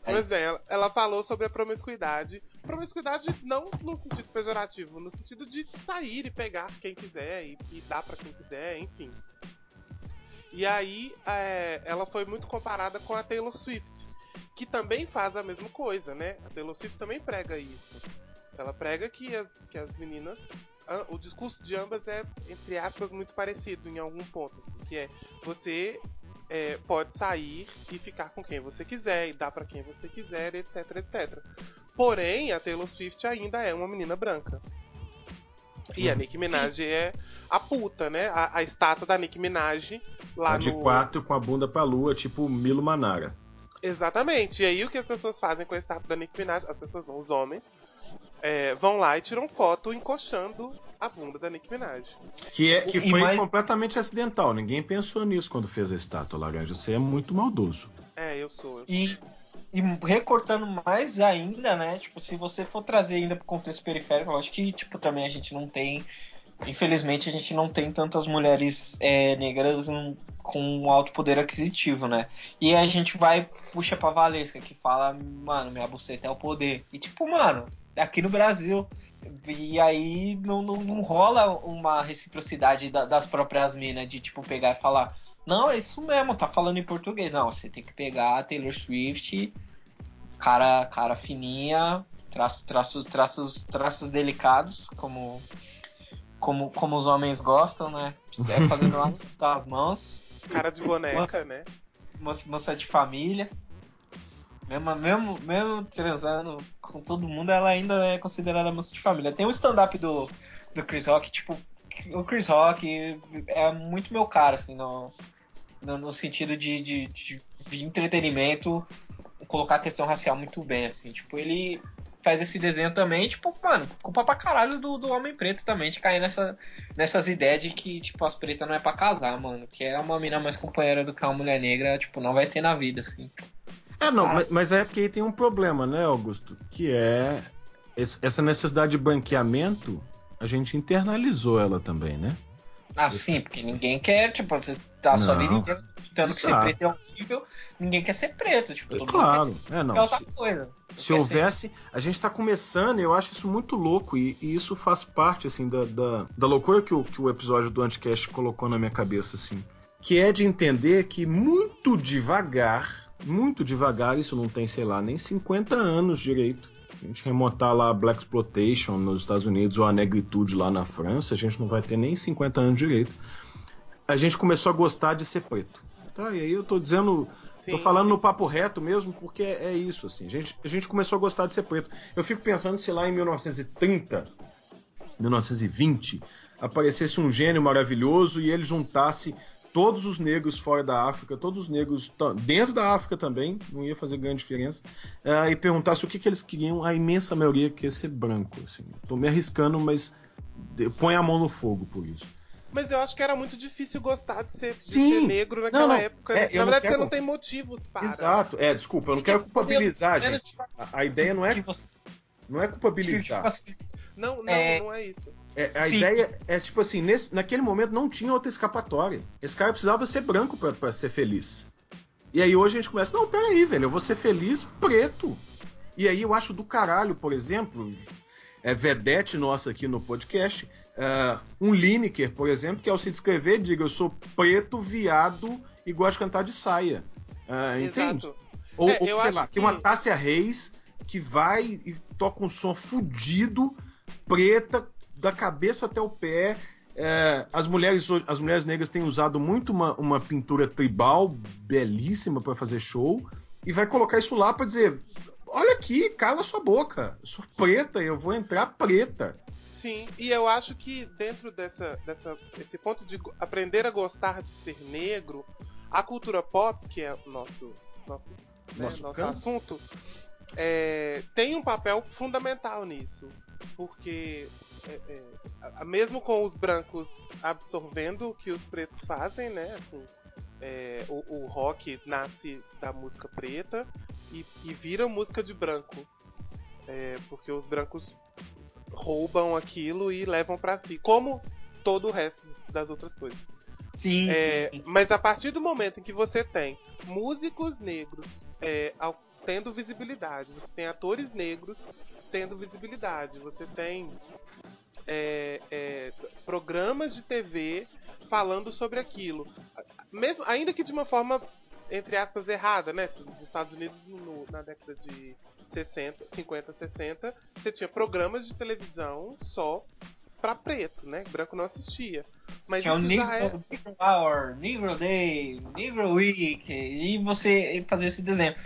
mas bem, ela, ela, falou sobre a promiscuidade. Promiscuidade não no sentido pejorativo, no sentido de sair e pegar quem quiser e, e dar para quem quiser, enfim. E aí é, ela foi muito comparada com a Taylor Swift, que também faz a mesma coisa, né? A Taylor Swift também prega isso. Ela prega que as, que as meninas o discurso de ambas é, entre aspas, muito parecido em algum ponto. Assim, que é você é, pode sair e ficar com quem você quiser e dar para quem você quiser, etc, etc. Porém, a Taylor Swift ainda é uma menina branca. E a uhum. Nicki Minaj Sim. é a puta, né? A, a, estátua da Nicki Minaj lá tá de no... quatro com a bunda pra lua, tipo Milo Manara. Exatamente. E aí o que as pessoas fazem com a estátua da Nicki Minaj, as pessoas não, os homens, é, vão lá e tiram foto encoxando a bunda da Nicki Minaj. Que, é, que foi mais... completamente acidental. Ninguém pensou nisso quando fez a estátua, Laranja. Você é muito maldoso. É, eu sou. Eu sou. E, e recortando mais ainda, né? Tipo, se você for trazer ainda pro contexto periférico, eu acho que, tipo, também a gente não tem. Infelizmente, a gente não tem tantas mulheres é, negras com alto poder aquisitivo, né? E a gente vai, puxa pra Valesca, que fala, mano, minha buceta é o poder. E tipo, mano, aqui no Brasil. E aí não, não, não rola uma reciprocidade da, das próprias minas de tipo pegar e falar: Não, é isso mesmo, tá falando em português. Não, você tem que pegar a Taylor Swift, cara, cara fininha, traços, traços, traços, traços delicados, como, como, como os homens gostam, né? É fazendo com as mãos. Cara de boneca, moça, né? Moça, moça de família. Mesmo, mesmo, mesmo transando com todo mundo, ela ainda é considerada moça de família. Tem um stand-up do, do Chris Rock, tipo, o Chris Rock é muito meu cara, assim, no, no, no sentido de, de, de, de, entretenimento, colocar a questão racial muito bem, assim. Tipo, ele faz esse desenho também, tipo, mano, culpa pra caralho do, do homem preto também, de cair nessa, nessas ideias de que, tipo, as pretas não é pra casar, mano. Que é uma mina mais companheira do que uma mulher negra, tipo, não vai ter na vida, assim. É, não, mas, mas é porque aí tem um problema, né, Augusto? Que é essa necessidade de banqueamento, a gente internalizou ela também, né? Ah, sim, porque ninguém quer, tipo, você tá a sua vida inteira tentando que ser preto é horrível, ninguém quer ser preto, tipo, todo claro, mundo quer é, não, se, coisa. Se houvesse, ser... a gente tá começando, eu acho isso muito louco, e, e isso faz parte, assim, da, da, da loucura que o, que o episódio do Anticast colocou na minha cabeça, assim, que é de entender que muito devagar muito devagar, isso não tem, sei lá, nem 50 anos direito. A gente remontar lá a Black Exploitation nos Estados Unidos ou a negritude lá na França, a gente não vai ter nem 50 anos direito. a gente começou a gostar de ser preto. Tá, e aí eu tô dizendo. Sim, tô falando sim. no papo reto mesmo, porque é, é, isso, assim. A gente, a gente começou a gostar de ser preto. Eu fico pensando se lá em 1930, 1920, aparecesse um gênio maravilhoso e ele juntasse todos os negros fora da África, todos os negros dentro da África também, não ia fazer grande diferença, uh, e perguntasse o que, que eles queriam, a imensa maioria queria ser branco. Assim. Tô me arriscando, mas põe a mão no fogo por isso. Mas eu acho que era muito difícil gostar de ser, de ser negro naquela não, não. época. É, Na verdade, quero... você não tem motivos para. Exato, é, desculpa, eu não quero culpabilizar, gente. A, a ideia não é. Não é culpabilizar. Não, não, é... não é isso. É, a Sim. ideia é, tipo assim, nesse, naquele momento não tinha outra escapatória. Esse cara precisava ser branco para ser feliz. E aí hoje a gente começa, não, peraí, velho, eu vou ser feliz preto. E aí eu acho do caralho, por exemplo, é vedete nossa aqui no podcast, uh, um Lineker, por exemplo, que ao se descrever diga eu sou preto, viado e gosto de cantar de saia. Uh, entende? Ou, é, ou sei lá, que... tem uma Tássia Reis que vai e toca um som fudido, preta, da cabeça até o pé. É, as, mulheres, as mulheres negras têm usado muito uma, uma pintura tribal belíssima para fazer show e vai colocar isso lá para dizer: olha aqui, cala sua boca, eu sou preta, eu vou entrar preta. Sim, e eu acho que dentro dessa, dessa esse ponto de aprender a gostar de ser negro, a cultura pop, que é o nosso nosso, né, nosso, nosso assunto, é, tem um papel fundamental nisso, porque é, é, mesmo com os brancos absorvendo o que os pretos fazem, né? Assim, é, o, o, rock nasce da música preta e, e vira música de branco, é, porque os brancos roubam aquilo e levam para si, como todo o resto das outras coisas. Sim, é, sim. Mas a partir do momento em que você tem músicos negros é, ao, tendo visibilidade, você tem atores negros tendo visibilidade, você tem é, é, programas de TV falando sobre aquilo, mesmo ainda que de uma forma entre aspas errada, né? Nos Estados Unidos no, na década de 60, 50, 60, você tinha programas de televisão só pra preto, né? Branco não assistia. Mas que é o Negro, é... Negro Hour, Negro Day, Negro Week, e você fazer esse desenho.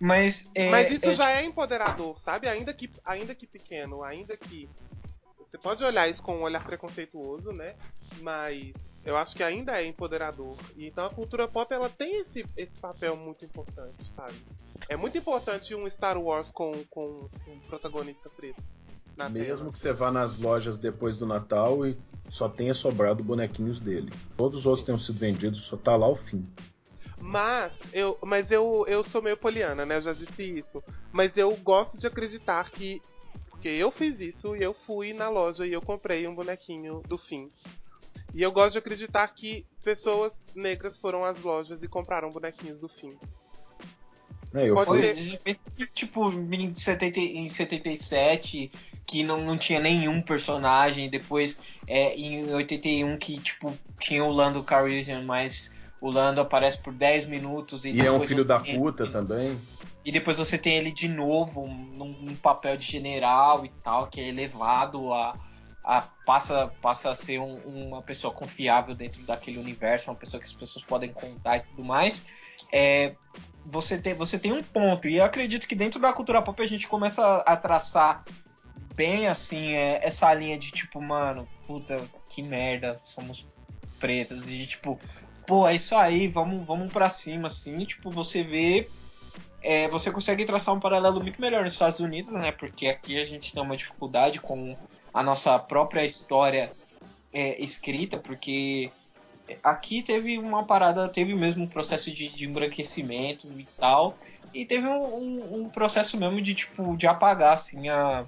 Mas, é, Mas isso é... já é empoderador, sabe? Ainda que, ainda que pequeno, ainda que. Você pode olhar isso com um olhar preconceituoso, né? Mas eu acho que ainda é empoderador. E então a cultura pop ela tem esse, esse papel muito importante, sabe? É muito importante um Star Wars com, com um protagonista preto. Mesmo tela. que você vá nas lojas depois do Natal e só tenha sobrado bonequinhos dele. Todos os outros tenham sido vendidos, só tá lá o fim. Mas eu, mas eu, eu sou meio poliana, né? Eu já disse isso. Mas eu gosto de acreditar que. Porque eu fiz isso e eu fui na loja e eu comprei um bonequinho do fim. E eu gosto de acreditar que pessoas negras foram às lojas e compraram bonequinhos do fim. É, eu Pode fui... ter... Tipo, em, 70, em 77, que não, não tinha nenhum personagem. Depois, é, em 81, que tipo, tinha o Lando Calrissian, mas o Lando aparece por 10 minutos. E, e é um filho da puta também. E depois você tem ele de novo num, num, papel de general e tal, que é elevado a, a passa, passa a ser um, uma pessoa confiável dentro daquele universo, uma pessoa que as pessoas podem contar e tudo mais. É, você tem, você tem um ponto. E eu acredito que dentro da cultura pop a gente começa a traçar bem assim é, essa linha de tipo, mano, puta, que merda, somos pretas. E tipo, pô, é isso aí, vamos, vamos pra cima, assim. tipo, você vê. É, você consegue traçar um paralelo muito melhor nos Estados Unidos, né? Porque aqui a gente tem uma dificuldade com a nossa própria história é, escrita, porque aqui teve uma parada, teve mesmo um processo de, de embranquecimento e tal, e teve um, um, um, processo mesmo de tipo de apagar assim a,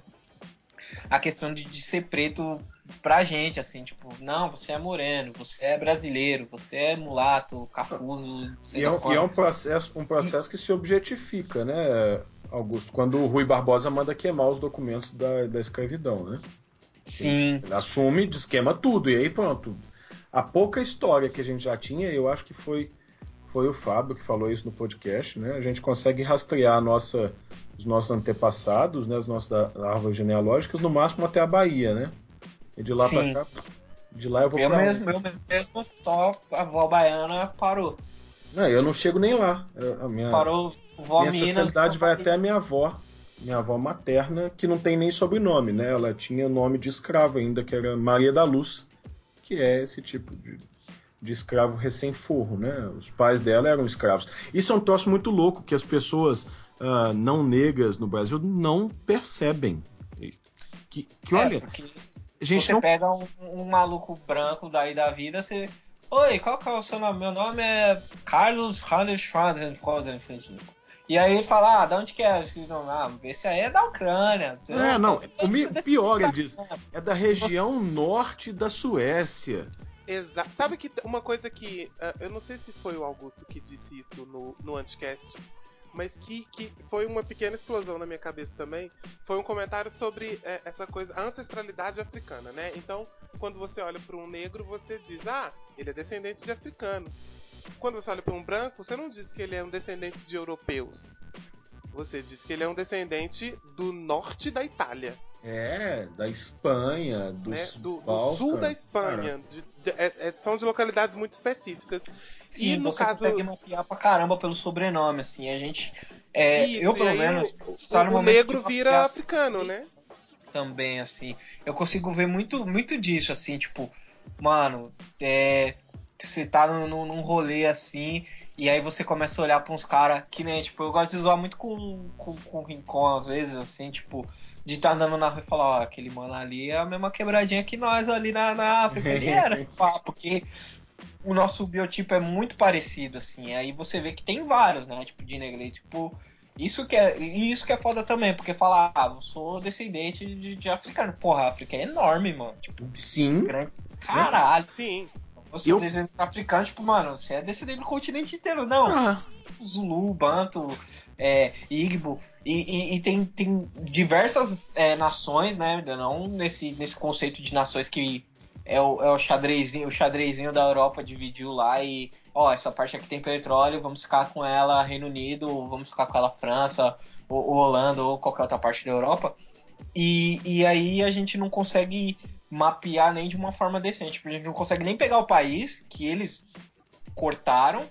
a questão de, de ser preto pra gente, assim, tipo, não, você é moreno, você é brasileiro, você é mulato, cafuso. E é, e é um processo, um processo que se objetifica, né, Augusto? Quando o Rui Barbosa manda queimar os documentos da, da escravidão, né? Sim. Ele assume, desquema tudo, e aí pronto a pouca história que a gente já tinha, eu acho que foi foi o Fábio que falou isso no podcast, né? A gente consegue rastrear nossa, os nossos antepassados, né? As nossas árvores genealógicas, no máximo até a Bahia, né? E de lá para cá De lá eu vou Eu pra mesmo, eu mesmo, só a avó baiana parou. Não, eu não chego nem lá. A minha, Parou, vó minha Minas. vai até a minha avó. Minha avó materna, que não tem nem sobrenome, né? Ela tinha nome de escravo ainda, que era Maria da Luz, que é esse tipo de, de escravo recém-forro, né? Os pais dela eram escravos. Isso é um troço muito louco, que as pessoas ah, não negras no Brasil não percebem. Que, que É, olha, gente você não pega um, um maluco branco daí da vida, você. Oi, qual que é o seu nome? Meu nome é Carlos Hannes E aí ele fala, ah, de onde que é? Esse nome? Ah, esse aí é da Ucrânia. É, não, Esse o é pior, ele diz, é da região norte da Suécia. Exato. Sabe que uma coisa que. ah, eu não sei se foi o Augusto que disse isso no, no Anticast, mas que, que foi uma pequena explosão na minha cabeça também. Foi um comentário sobre eh, essa coisa, a ancestralidade africana, né? Então, quando você olha para um negro, você diz, ah, ele é descendente de africanos. Quando você olha para um branco, você não diz que ele é um descendente de europeus. Você diz que ele é um descendente do norte da Itália. É, da Espanha, dos né? Do, do sul da Espanha. De- de- é- é- são de localidades muito específicas. Sim, e no você caso. consegue mapear pra caramba pelo sobrenome, assim. A gente. É, Isso, eu, pelo menos, o- está o- no o negro vira africano, né? Também, assim. Eu consigo ver muito, muito disso, assim, tipo, mano, é, você tá num, num num rolê assim, e aí você começa a olhar pra uns caras que nem, tipo, eu gosto de zoar muito com, com, com o Rincon, às vezes, assim, tipo, de estar andando na rua e falar, ó, aquele mano ali é a mesma quebradinha que nós ali na, na África. Ele era esse papo, porque o nosso biotipo é muito parecido, assim. Aí você vê que tem vários, né? Tipo, de negrito, tipo. Isso que é, e isso que é foda também, porque falar, ah, eu sou descendente de, de africano. Porra, a África é enorme, mano. Tipo, Sim. grande. Caralho. Sim. Você Eu- é descendente africano, tipo, mano, você é descendente do continente inteiro. Não, Ah, Zulu, Banto, é, Igbo, e, e- e tem, tem diversas é, nações, né? Não nesse, nesse conceito de nações que é o, é o xadrezinho, o xadrezinho da Europa dividiu lá e, ó, essa parte aqui tem petróleo, vamos ficar com ela Reino Unido, vamos ficar com ela França, ou, ou Holanda, ou qualquer outra parte da Europa. E, e aí a gente não consegue mapear nem de uma forma decente, porque a gente não consegue nem pegar o país que eles cortaram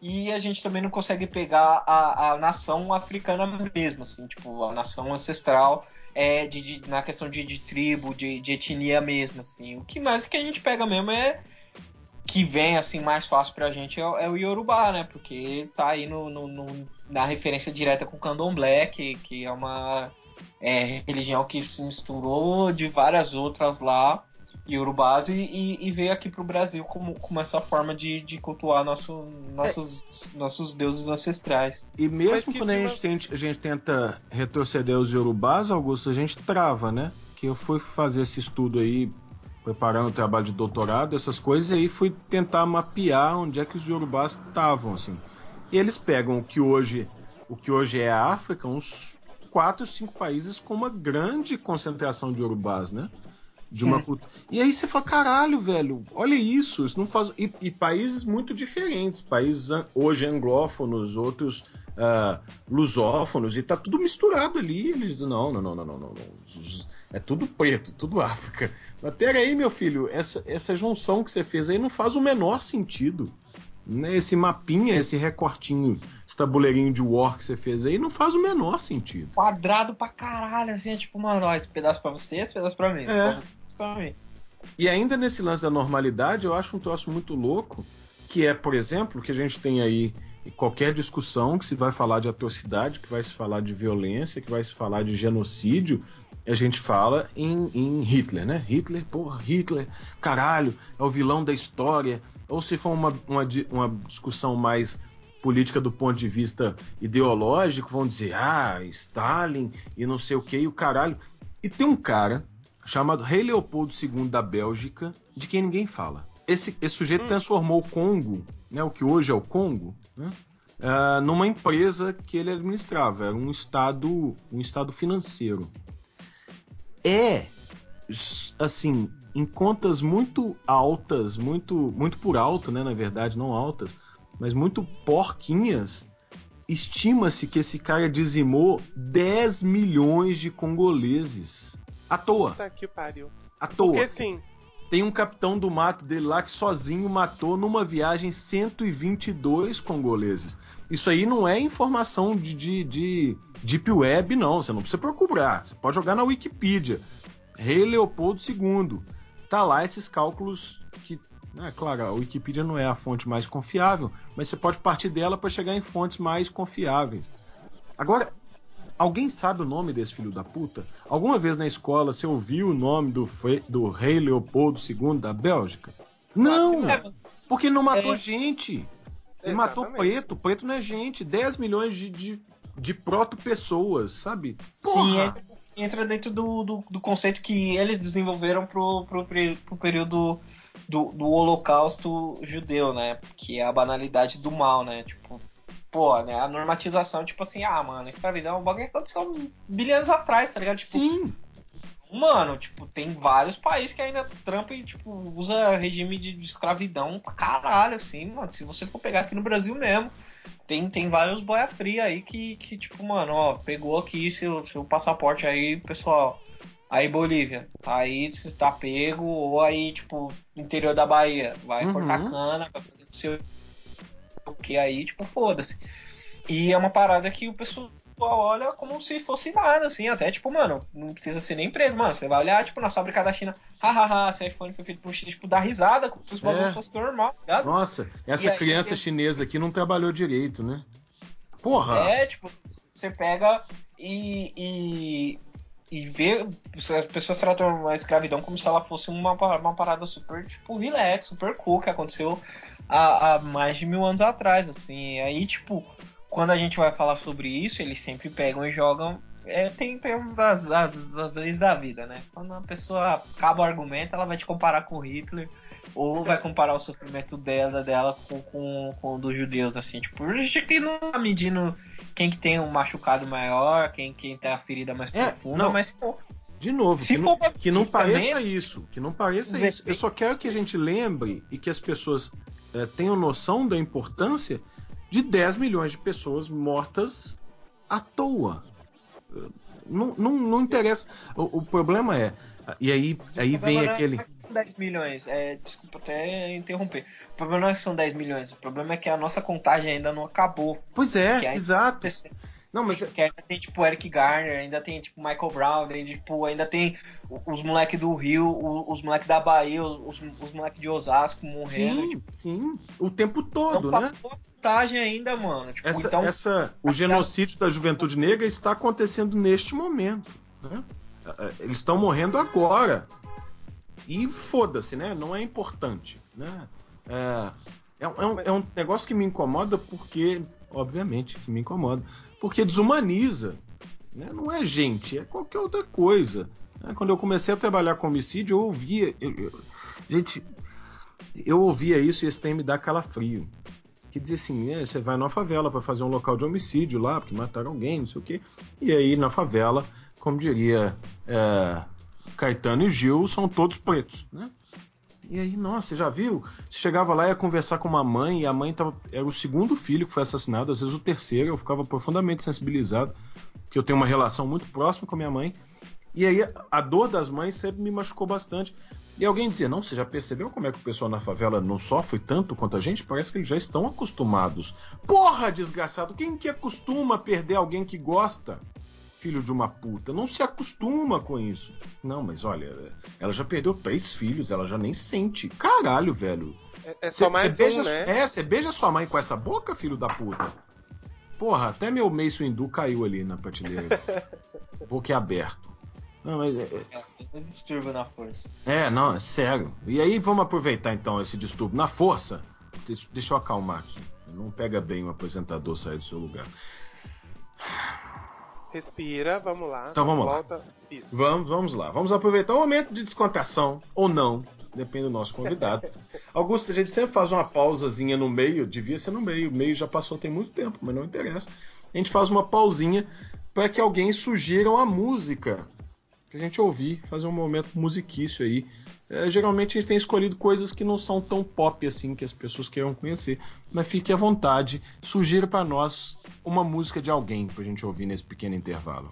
e a gente também não consegue pegar a, a nação africana mesmo, assim, tipo, a nação ancestral é de, de- na questão de, de tribo, de, de etnia mesmo, assim. O que mais que a gente pega mesmo é que vem assim mais fácil pra gente é, o- é o Yorubá, né? Porque tá aí no, no- no- na referência direta com o Candomblé, que, que é uma é, religião que se misturou de várias outras lá, Yorubás, e, e, e veio aqui pro Brasil como, como essa forma de, de cultuar nosso, nossos, nossos deuses ancestrais. E mesmo quando a uma- gente, tente- a gente tenta retroceder os Yorubás, Augusto, a gente trava, né? Que eu fui fazer esse estudo aí, preparando o trabalho de doutorado, essas coisas, e aí fui tentar mapear onde é que os Yorubás estavam, assim. E eles pegam o que hoje, o que hoje é a África, uns quatro, cinco países com uma grande concentração de Yorubás, né? De uma cultura. E aí você fala, caralho, velho, olha isso, isso não faz. E, e países muito diferentes, países hoje anglófonos, outros ah, lusófonos, e tá tudo misturado ali. Eles dizem, não, não, não, não, não, não, não. É tudo preto, tudo África. Mas peraí, meu filho, essa, essa junção que você fez aí não faz o menor sentido. Né? Esse mapinha, esse recortinho, esse tabuleirinho de war que você fez aí não faz o menor sentido. Quadrado pra caralho, assim, é tipo, mano, ó, esse pedaço pra você, esse pedaço pra mim. É. pra você, mim. E ainda nesse lance da normalidade, eu acho um troço muito louco, que é, por exemplo, que a gente tem aí qualquer discussão que se vai falar de atrocidade, que vai se falar de violência, que vai se falar de genocídio, a gente fala em, em Hitler, né? Hitler, porra, Hitler, caralho, é o vilão da história. Ou se for uma, uma, uma discussão mais política do ponto de vista ideológico, vão dizer, ah, Stalin e não sei o que, e o caralho. E tem um cara chamado Rei Leopoldo II da Bélgica, de quem ninguém fala. Esse, esse sujeito Hum. transformou o Congo, né, o que hoje é o Congo, né, ah, numa empresa que ele administrava. Era um estado, um estado financeiro. É, assim, em contas muito altas, muito, muito por alto, né, na verdade, não altas, mas muito porquinhas, estima-se que esse cara dizimou 10 milhões de congoleses. À toa, Puta que pariu. à toa. Porque assim, Tem um capitão do mato dele lá que sozinho matou numa viagem 122 congoleses. Isso aí não é informação de, de, de Deep Web, não. Você não precisa procurar. Você pode jogar na Wikipedia. Rei Leopoldo II. Tá lá esses cálculos que. É claro, a Wikipedia não é a fonte mais confiável, mas você pode partir dela para chegar em fontes mais confiáveis. Agora, alguém sabe o nome desse filho da puta? Alguma vez na escola você ouviu o nome do, do rei Leopoldo II da Bélgica? Não! Porque não matou é. gente. Ele matou preto. Preto não é gente. 10 milhões de, de, de proto-pessoas, sabe? Porra! Sim, entra dentro do, do, do, conceito que eles desenvolveram pro, pro, pro período do, do holocausto judeu, né? Que é a banalidade do mal, né? Tipo, pô, né? A normatização, tipo assim, ah, mano, escravidão é um bagulho que aconteceu bilhões atrás, tá ligado? Tipo, Sim. Mano, tipo, tem vários países que ainda trampam e, tipo, usa regime de, de, escravidão pra caralho, assim, mano. Se você for pegar aqui no Brasil mesmo, tem, tem vários boia fria aí que, que, tipo, mano, ó, pegou aqui seu, seu passaporte aí, pessoal. Aí Bolívia, aí você tá pego, ou aí, tipo, interior da Bahia, vai uhum. cortar cana, vai fazer o seu o que aí, tipo, foda-se. E é uma parada que o pessoal olha como se fosse nada, assim, até tipo, mano, não precisa ser nem preso, mano. Você vai olhar, tipo, na fábrica da China, hahaha, esse iPhone foi feito por X, tipo, dar risada, como se os bagulhos é. fosse normal, tá ligado? Nossa, essa e criança aí, chinesa aqui não trabalhou direito, né? Porra! É, tipo, você pega e, e, e vê, as pessoas tratam a escravidão como se ela fosse uma, uma parada super, tipo, relax, super cool, que aconteceu há, há mais de mil anos atrás, assim. Aí, tipo, quando a gente vai falar sobre isso, eles sempre pegam e jogam. É, tem, tem as, as, as leis da vida, né? Quando a pessoa acaba o argumento, ela vai te comparar com Hitler, ou vai comparar o sofrimento dela, dela com, com, com o dos judeus, assim, tipo, a gente que não tá medindo quem que tem um machucado maior, quem, quem tem a ferida mais é, profunda, não. mas pô, de novo, Se que, não, que não pareça também, isso. Que não pareça isso. Eu só quero que a gente lembre e que as pessoas é, tenham noção da importância de 10 milhões de pessoas mortas à toa. Não, não, não interessa. O, o problema é. E aí, aí vem é aquele. 10 milhões, é, desculpa até interromper. O problema não é que são 10 milhões, o problema é que a nossa contagem ainda não acabou. Pois é, exato. Não, mas que ainda tem tipo Eric Garner, ainda tem tipo Michael Brown, ainda, tipo, ainda tem os moleques do Rio, os moleques da Bahia, os, os moleques de Osasco morrendo. Sim, tipo, sim. O tempo todo, né? Contagem ainda, mano. Tipo, essa, então, essa, o genocídio da juventude negra está acontecendo neste momento. Né? É, é, eles estão morrendo agora. E foda-se, né? Não é importante. Né? É, é, é, um, é um negócio que me incomoda porque, obviamente, que me incomoda porque desumaniza. Né? Não é gente, é qualquer outra coisa. Né? Quando eu comecei a trabalhar com homicídio, eu ouvia. Eu, eu, gente, eu ouvia isso e esse tem me dá calafrio. Que dizia assim: né, você vai na favela para fazer um local de homicídio lá, porque mataram alguém, não sei o quê. E aí na favela, como diria é, Caetano e Gil, são todos pretos. Né? E aí, nossa, já viu? Chegava lá e ia conversar com uma mãe, e a mãe tava, era o segundo filho que foi assassinado, às vezes o terceiro, eu ficava profundamente sensibilizado, porque eu tenho uma relação muito próxima com a minha mãe. E aí a dor das mães sempre me machucou bastante. E alguém dizia: Não, você já percebeu como é que o pessoal na favela não sofre tanto quanto a gente? Parece que eles já estão acostumados. Porra, desgraçado, quem que acostuma perder alguém que gosta? Filho de uma puta. Não se acostuma com isso. Não, mas olha, ela já perdeu três filhos, ela já nem sente. Caralho, velho. É, é só cê, mais cê beija, um, né? É, você beija sua mãe com essa boca, filho da puta. Porra, até meu meiço hindu caiu ali na prateleira. boca aberto. Não, mas. É, é, é distúrbio na força. É, não, é sério. E aí vamos aproveitar então esse distúrbio na força. Deixa eu acalmar aqui. Não pega bem o apresentador sair do seu lugar. Respira, vamos lá. Então vamos volta. lá. Isso. Vamos, vamos lá. Vamos aproveitar o momento de descontração, ou não, depende do nosso convidado. Augusto, a gente sempre faz uma pausazinha no meio, devia ser no meio, o meio já passou tem muito tempo, mas não interessa. A gente faz uma pausinha para que alguém sugira uma música pra gente ouvir, fazer um momento musiquício aí é, geralmente a gente tem escolhido coisas que não são tão pop assim que as pessoas queiram conhecer. Mas fique à vontade, sugira para nós uma música de alguém pra gente ouvir nesse pequeno intervalo.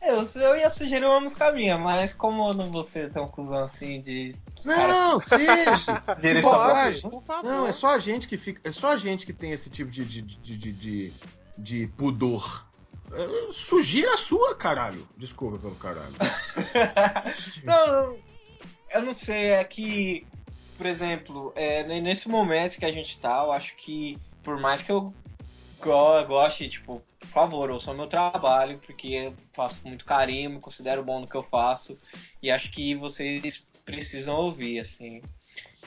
Eu, eu ia sugerir uma música minha, mas como eu não vou ser tão cuzão assim de. Não, seja! Pode, por favor. Não, é só a gente que fica. É só a gente que tem esse tipo de, de, de, de, de, de pudor. Sugira a sua, caralho. Desculpa pelo caralho. Não, eu não sei, é que, por exemplo, é, ne- nesse momento que a gente tá, eu acho que, por mais que eu go- goste, tipo, por favor, ouçam meu trabalho, porque eu faço com muito carinho, me considero bom no que eu faço, e acho que vocês precisam ouvir, assim.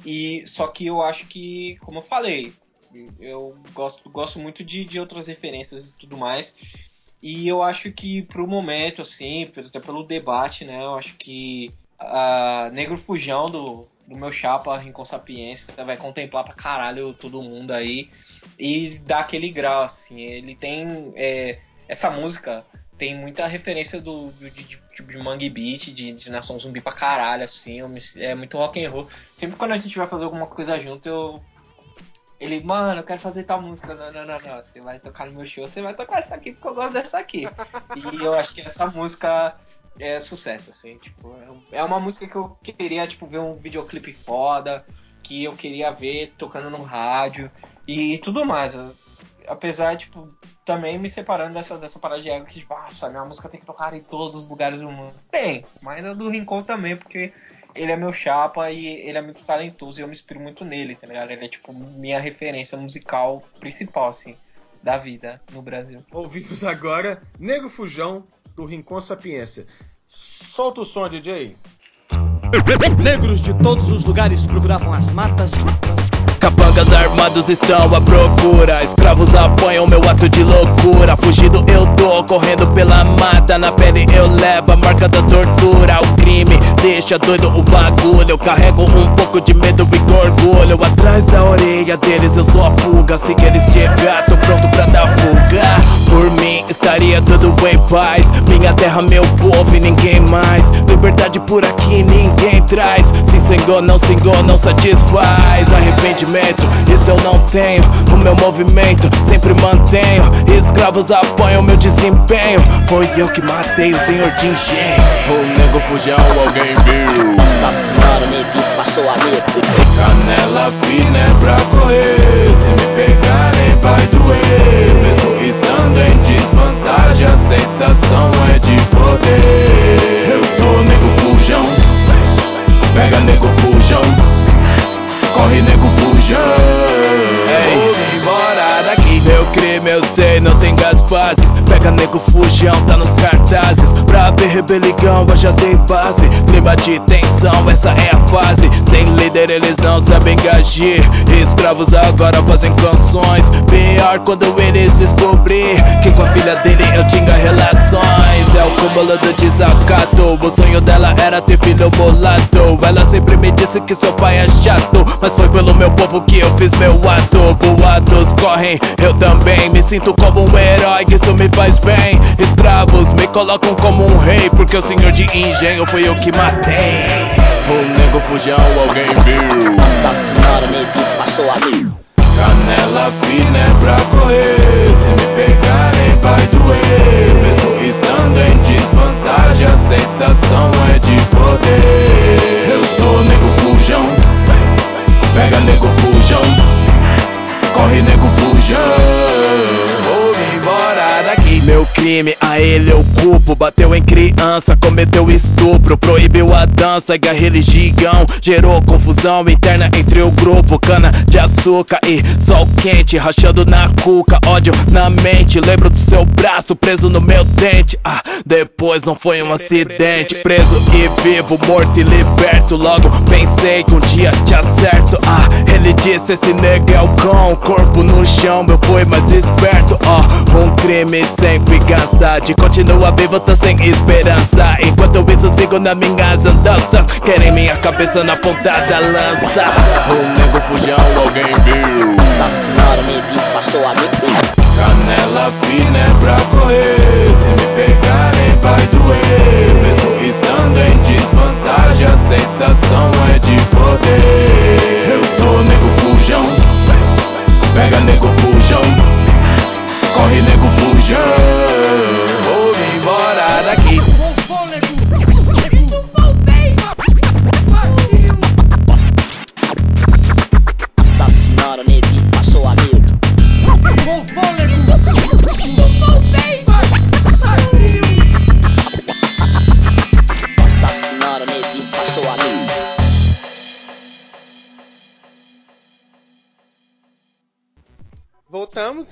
E só que eu acho que, como eu falei, eu gosto, gosto muito de, de outras referências e tudo mais. E eu acho que pro momento, assim, até pelo debate, né? Eu acho que a Negro Fujão do, do meu chapa Rincon Sapiência vai contemplar pra caralho todo mundo aí e dar aquele grau, assim. Ele tem. é, essa música tem muita referência do, do- de, de, de Mangue Beat, de, de Nação Zumbi pra caralho, assim. me- é muito rock and roll. Sempre quando a gente vai fazer alguma coisa junto, eu. Ele, mano, eu quero fazer tal música. Não, não, não, não. Você vai tocar no meu show, você vai tocar essa aqui porque eu gosto dessa aqui. E eu acho que essa música é sucesso, assim, tipo, é- é uma música que eu queria, tipo, ver um videoclipe foda, que eu queria ver tocando no rádio e tudo mais. Apesar, tipo, também me separando dessa, dessa parada de ego que, tipo, nossa, minha música tem que tocar em todos os lugares do mundo. Tem, mas a do Rincon também, porque ele é meu chapa e ele é muito talentoso e eu me inspiro muito nele, tá ligado? Ele é, tipo, minha referência musical principal, assim, da vida no Brasil. Ouvimos agora Negro Fujão do Rincon Sapiência. Solta o som, DJ. Negros de todos os lugares procuravam as matas. Capangas armados estão à procura Escravos apanham meu ato de loucura Fugido eu tô, correndo pela mata Na pele eu levo a marca da tortura O crime deixa doido o bagulho. Eu carrego um pouco de medo e orgulho Atrás da orelha deles eu sou a pulga Se eles chegar, tô pronto pra dar fuga. Por mim estaria tudo em paz. Minha terra, meu povo e ninguém mais. Liberdade por aqui ninguém traz. Se sengou, não sengou, não satisfaz. Arrependimento, isso eu não tenho. O meu movimento sempre mantenho. Escravos apanham meu desempenho. Foi eu que matei o senhor de engenho. O nego fujão, alguém Nossa senhora, neguinho passou a letra. Canela fina é pra correr. Se me pegarem vai doer. Mesmo estando em desvantagem A sensação é de poder. Eu sou nego fujão. Pega nego fujão. Corre nego fujão crime eu sei, não tem gaspazes Pega nego fujão, tá nos cartazes. Pra ver rebelião, eu já dei base. Clima de tensão, essa é a fase. Sem líder eles não sabem agir. Escravos agora fazem canções. Pior quando eles descobrir Que com a filha dele eu tinha relações É o cúmulo do desacato O sonho dela era ter filho mulato Ela sempre me disse que seu pai é chato Mas foi pelo meu povo que eu fiz meu ato. Boatos correm, eu também Me sinto como um herói, isso me faz bem. Escravos me colocam como um rei Porque o senhor de engenho foi eu que matei. O nego fujão, alguém viu. Nossa senhora, neguinho passou a letra. Canela fina é pra correr. Se me pegarem vai doer estando em desvantagem A sensação é de poder. Eu sou nego fujão. Pega nego fujão. Corre nego fujão Meu crime a ele eu culpo. Bateu em criança, cometeu estupro Proibiu a dança e a religião Gerou confusão interna entre o grupo Cana de açúcar e sol quente Rachando na cuca, ódio na mente. Lembro do seu braço preso no meu dente. Ah, depois não foi um acidente. Preso e vivo, morto e liberto. Logo pensei que um dia te acerto. Ah, ele disse esse nega é o cão Corpo no chão, eu fui mais esperto. Ó, um crime sempre cansa De continuar vivo, tô sem esperança. Enquanto isso sigo nas minhas andanças. Querem minha cabeça na ponta da lança. O nego fujão, alguém viu. Nossa senhora, neguinho passou a letra. Canela fina é pra correr. Se me pegarem vai doer. Mesmo estando em desvantagem A sensação é de poder. Eu sou nego fujão. Pega nego fujão. Corre nego fujão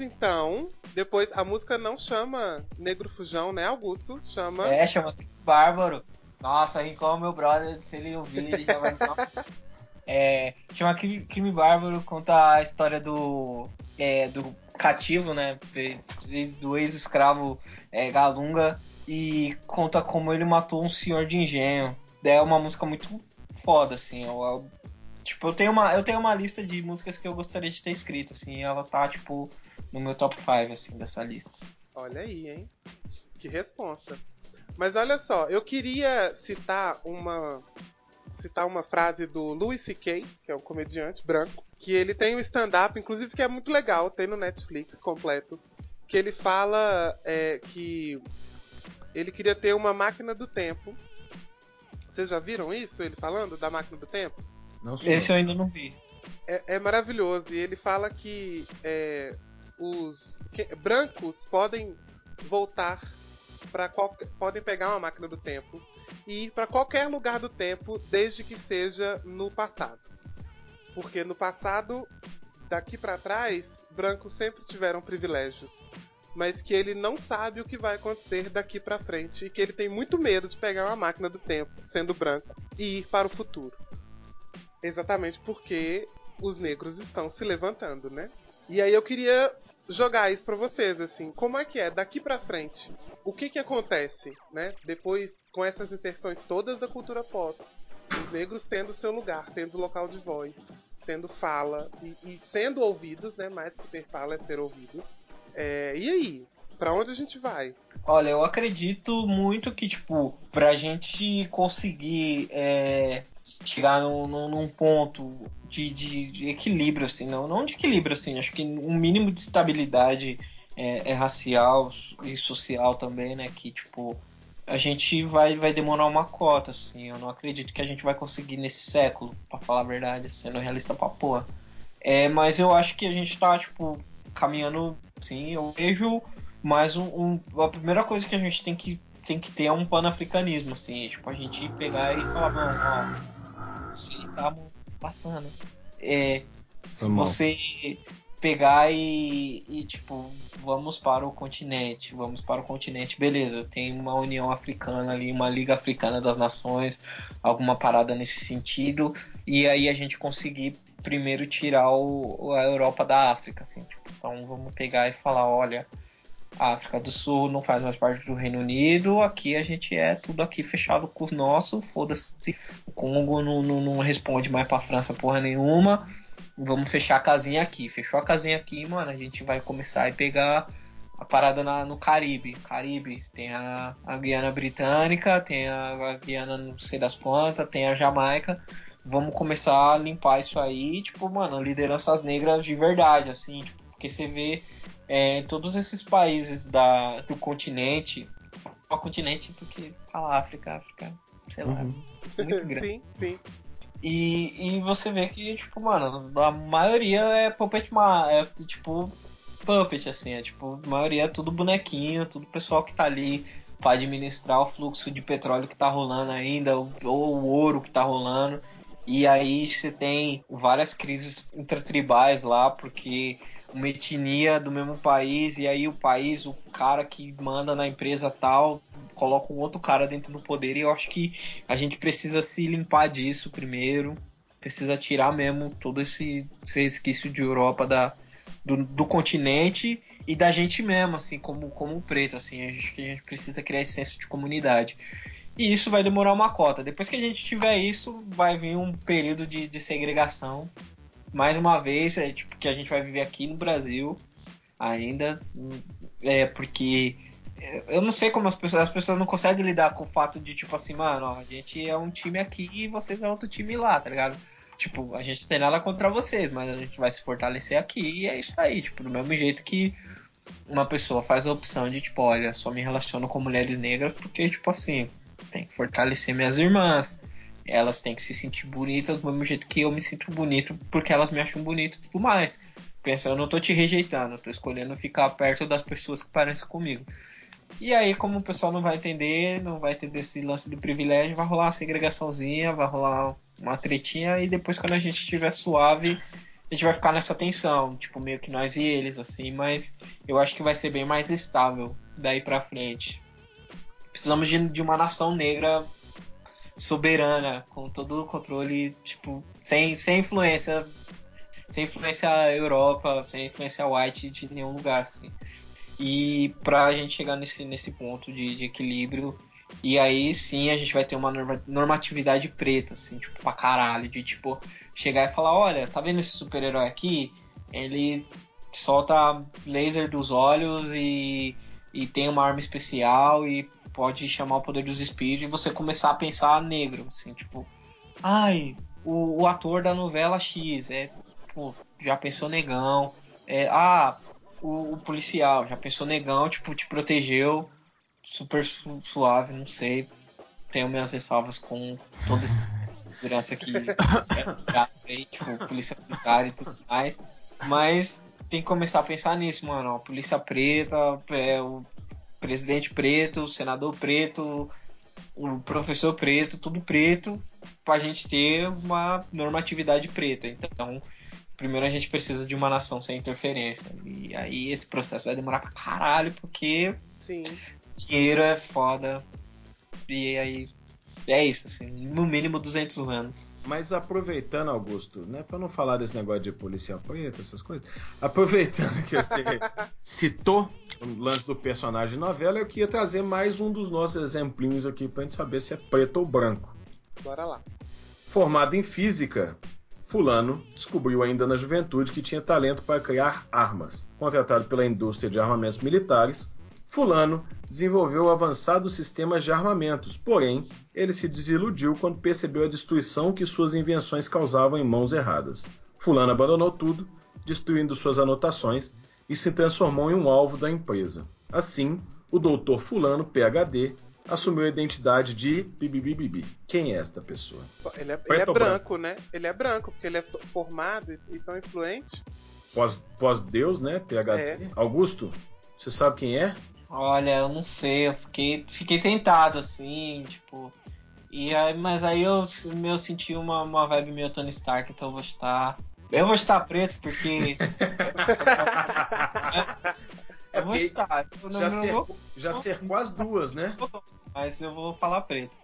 Então. Depois, a música não chama Negro Fujão, né, Augusto? Chama. É, chama Bárbaro. Nossa, Rincon, meu brother, se ele ouvir, ele já vai. É, chama Crime, Crime Bárbaro, conta a história do, é, do cativo, né? Do ex-escravo é, Galunga e conta como ele matou um senhor de engenho. É uma música muito foda, assim. Eu, eu, tipo, eu tenho, uma, eu tenho uma lista de músicas que eu gostaria de ter escrito, assim. Ela tá, tipo, no meu top 5, assim, dessa lista. Olha aí, hein? Que responsa. Mas olha só, eu queria citar uma citar uma frase do Louis C.K., que é um comediante branco, que ele tem um stand-up, inclusive que é muito legal, tem no Netflix completo, que ele fala é, que ele queria ter uma máquina do tempo. Vocês já viram isso? Ele falando da máquina do tempo? Não sou. Esse eu ainda não vi. É, é maravilhoso. E ele fala que é, os que, brancos podem voltar para podem pegar uma máquina do tempo e ir para qualquer lugar do tempo, desde que seja no passado. Porque no passado, daqui para trás, brancos sempre tiveram privilégios, mas que ele não sabe o que vai acontecer daqui para frente e que ele tem muito medo de pegar uma máquina do tempo, sendo branco, e ir para o futuro. Exatamente porque os negros estão se levantando, né? E aí eu queria jogar isso para vocês, assim, como é que é daqui para frente? O que que acontece, né? Depois com essas inserções todas da cultura pop, os negros tendo seu lugar, tendo local de voz, tendo fala e, e sendo ouvidos, né? Mais que ter fala é ser ouvido. É, e aí, para onde a gente vai? Olha, eu acredito muito que, tipo, pra gente conseguir é, chegar num, num ponto de, de, de, equilíbrio, assim, não, não de equilíbrio, assim, acho que um mínimo de estabilidade é, é, racial e social também, né, que, tipo, a gente vai, vai demorar uma cota, assim, eu não acredito que a gente vai conseguir nesse século, para falar a verdade, sendo realista pra porra. É, mas eu acho que a gente tá, tipo, caminhando, assim, eu vejo mais um, um, a primeira coisa que a gente tem que tem que ter é um panafricanismo, assim, tipo, a gente pegar e falar, mano, ó, você tá passando. É, se você pegar e, e, tipo, vamos para o continente, vamos para o continente, beleza, tem uma União Africana ali, uma Liga Africana das Nações, alguma parada nesse sentido, e aí a gente conseguir primeiro tirar o, a Europa da África, assim, tipo, então vamos pegar e falar, olha, a África do Sul não faz mais parte do Reino Unido, aqui a gente é tudo aqui fechado com o nosso, foda-se, o Congo não, não, não, responde mais pra França porra nenhuma, vamos fechar a casinha aqui. Fechou a casinha aqui, mano, a gente vai começar a pegar a parada na, no Caribe. Caribe tem a, a Guiana Britânica, tem a, a Guiana não sei das quantas, tem a Jamaica. Vamos começar a limpar isso aí, tipo, mano, lideranças negras de verdade, assim, tipo, porque você vê é, todos esses países da, do continente, o continente porque fala África, África, sei lá, uhum. muito grande. sim, sim. E, e você vê que, tipo, mano, a maioria é puppet, é tipo puppet, assim, é tipo, a maioria é tudo bonequinho, tudo pessoal que tá ali para administrar o fluxo de petróleo que tá rolando ainda, ou, ou o ouro que tá rolando. E aí você tem várias crises intertribais lá, porque uma etnia do mesmo país, e aí o país, o cara que manda na empresa tal, coloca um outro cara dentro do poder, e eu acho que a gente precisa se limpar disso primeiro, precisa tirar mesmo todo esse, esse resquício de Europa da, do, do, continente e da gente mesmo, assim, como, como preto, assim, a gente, a gente precisa criar esse senso de comunidade. E isso vai demorar uma cota. Depois que a gente tiver isso, vai vir um período de, de segregação. Mais uma vez, é tipo que a gente vai viver aqui no Brasil ainda. É porque eu não sei como as pessoas, as pessoas não conseguem lidar com o fato de, tipo assim, mano, ó, a gente é um time aqui e vocês é outro time lá, tá ligado? Tipo, a gente tem nada contra vocês, mas a gente vai se fortalecer aqui e é isso aí. Tipo, do mesmo jeito que uma pessoa faz a opção de, tipo, olha, só me relaciono com mulheres negras porque, tipo assim, tem que fortalecer minhas irmãs. Elas têm que se sentir bonitas do mesmo jeito que eu me sinto bonito porque elas me acham bonito e tudo mais. Pensa, eu não tô te rejeitando, eu tô escolhendo ficar perto das pessoas que parecem comigo. E aí, como o pessoal não vai entender, não vai ter esse lance do privilégio, vai rolar uma segregaçãozinha, vai rolar uma tretinha e depois quando a gente estiver suave, a gente vai ficar nessa tensão, tipo, meio que nós e eles, assim, mas eu acho que vai ser bem mais estável daí pra frente. Precisamos de, de uma nação negra soberana, com todo o controle, tipo, sem, sem influência, sem influência Europa, sem influência white de nenhum lugar, assim. E pra gente chegar nesse, nesse ponto de, de equilíbrio, e aí sim a gente vai ter uma norma- normatividade preta, assim, tipo, pra caralho, de tipo, chegar e falar, olha, tá vendo esse super-herói aqui? Ele solta laser dos olhos e, e tem uma arma especial e pode chamar o poder dos espíritos e você começar a pensar negro, assim, tipo, ai, o, o ator da novela X, é, tipo, já pensou negão, é, ah, o, o policial, já pensou negão, tipo, te protegeu, super su- suave, não sei, tenho minhas ressalvas com toda essa segurança que é tipo, polícia militar e tudo mais, mas tem que começar a pensar nisso, mano, a polícia preta, é, o presidente preto, senador preto, o professor preto, tudo preto, pra gente ter uma normatividade preta. Então, primeiro a gente precisa de uma nação sem interferência. E aí esse processo vai demorar pra caralho, porque Sim. dinheiro é foda. E aí é isso, assim, no mínimo 200 anos. Mas aproveitando, Augusto, né, para não falar desse negócio de policial preto, essas coisas, aproveitando que você citou o lance do personagem de novela, eu queria trazer mais um dos nossos exemplinhos aqui pra gente saber se é preto ou branco. Bora lá. Formado em física, Fulano descobriu ainda na juventude que tinha talento para criar armas. Contratado pela indústria de armamentos militares, Fulano desenvolveu avançados sistemas de armamentos, porém, ele se desiludiu quando percebeu a destruição que suas invenções causavam em mãos erradas. Fulano abandonou tudo, destruindo suas anotações, e se transformou em um alvo da empresa. Assim, o doutor Fulano, PhD, assumiu a identidade de Bibibibibi. Quem é esta pessoa? Ele é, ele é ou branco, né? Ele é branco, porque ele é formado e, e tão influente. Pós- Pós-Deus, né? PhD. É. Augusto, você sabe quem é? Olha, eu não sei, eu fiquei, fiquei tentado, assim, tipo. E aí, mas aí eu, eu senti uma, uma vibe meio Tony Stark, então eu vou estar. Eu vou estar preto porque. eu vou estar. Não, Já, não cercou, vou, já cercou as duas, né? mas eu vou falar preto.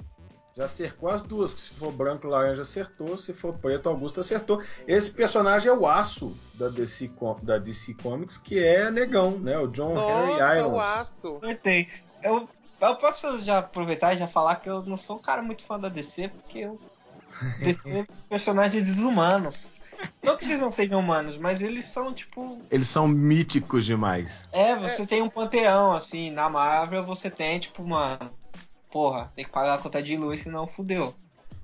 Já cercou as duas. Se for branco, laranja acertou. Se for preto, Augusto acertou. Esse personagem é o aço da DC, da DC Comics, que é negão, né? O John Harry Nossa, Irons. o aço. Acertei. Eu, eu posso já aproveitar e já falar que eu não sou um cara muito fã da DC, porque eu. DC é personagens desumanos. Não que eles não sejam humanos, mas eles são tipo. Eles são míticos demais. É, você tem um panteão, assim, na Marvel você tem, tipo, mano. Porra, tem que pagar a conta de luz, senão fudeu.